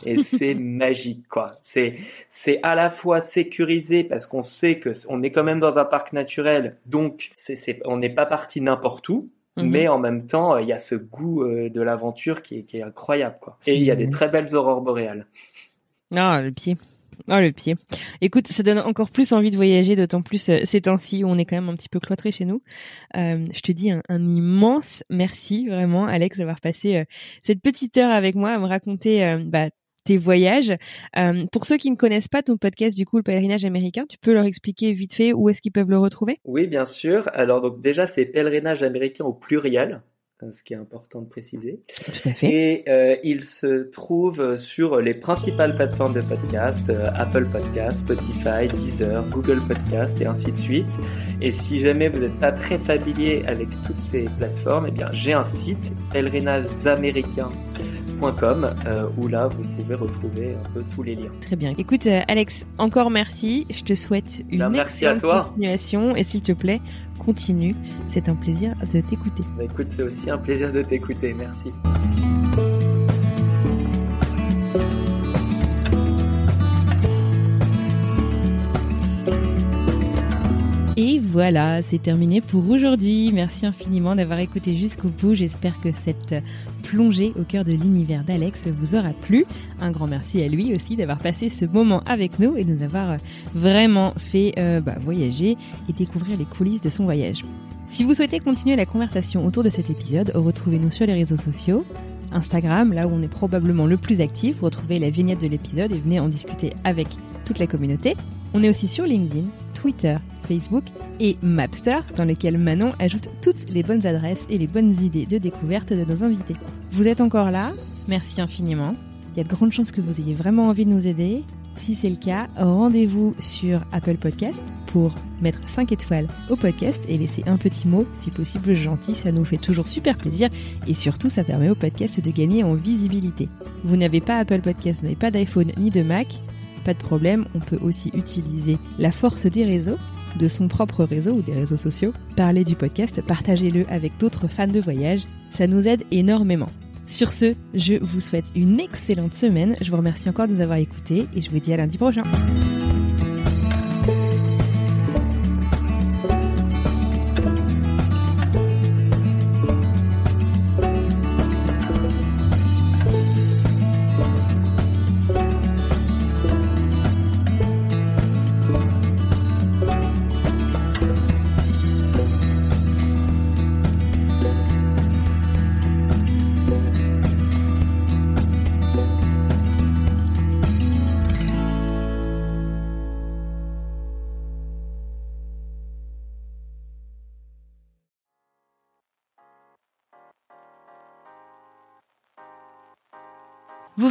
et c'est magique quoi. C'est c'est à la fois sécurisé parce qu'on sait que on est quand même dans un parc naturel donc c'est c'est on n'est pas parti n'importe où mhm. mais en même temps, il y a ce goût de l'aventure qui est, qui est incroyable, quoi. Et il y a des très belles aurores boréales. Ah, le pied. Oh le pied. Écoute, ça donne encore plus envie de voyager, d'autant plus euh, ces temps-ci où on est quand même un petit peu cloîtré chez nous. Euh, je te dis un, immense merci vraiment, Alex, d'avoir passé euh, cette petite heure avec moi à me raconter bah, tes voyages. pour ceux qui ne connaissent pas ton podcast, du coup, le pèlerinage américain, tu peux leur expliquer vite fait où est-ce qu'ils peuvent le retrouver? Oui, bien sûr. Alors donc déjà, c'est pèlerinage américain au pluriel ce qui est important de préciser. Et euh, il se trouve sur les principales plateformes de podcast, euh, Apple Podcast, Spotify, Deezer, Google Podcast et ainsi de suite. Et si jamais vous n'êtes pas très familier avec toutes ces plateformes, eh bien j'ai un site, euh, où là vous pouvez retrouver un peu tous les liens. Très bien. Écoute Alex, encore merci. Je te souhaite une ben, merci à toi. continuation et s'il te plaît, continue. C'est un plaisir de t'écouter. Bah, écoute, c'est aussi un plaisir de t'écouter. Merci. Voilà, c'est terminé pour aujourd'hui. Merci infiniment d'avoir écouté jusqu'au bout. J'espère que cette plongée au cœur de l'univers d'Alex vous aura plu. Un grand merci à lui aussi d'avoir passé ce moment avec nous et de nous avoir vraiment fait euh, bah, voyager et découvrir les coulisses de son voyage. Si vous souhaitez continuer la conversation autour de cet épisode, retrouvez-nous sur les réseaux sociaux. Instagram, là où on est probablement le plus actif, retrouvez la vignette de l'épisode et venez en discuter avec toute la communauté. On est aussi sur LinkedIn, Twitter, Facebook et Mapster, dans lequel Manon ajoute toutes les bonnes adresses et les bonnes idées de découverte de nos invités. Vous êtes encore là? Merci infiniment. Il y a de grandes chances que vous ayez vraiment envie de nous aider. Si c'est le cas, rendez-vous sur Apple Podcast pour mettre 5 étoiles au podcast et laisser un petit mot, si possible gentil, ça nous fait toujours super plaisir et surtout ça permet au podcast de gagner en visibilité. Vous n'avez pas Apple Podcast, vous n'avez pas d'iPhone ni de Mac, pas de problème, on peut aussi utiliser la force des réseaux de son propre réseau ou des réseaux sociaux. Parlez du podcast, partagez-le avec d'autres fans de voyage, ça nous aide énormément. Sur ce, je vous souhaite une excellente semaine, je vous remercie encore de nous avoir écoutés et je vous dis à lundi prochain.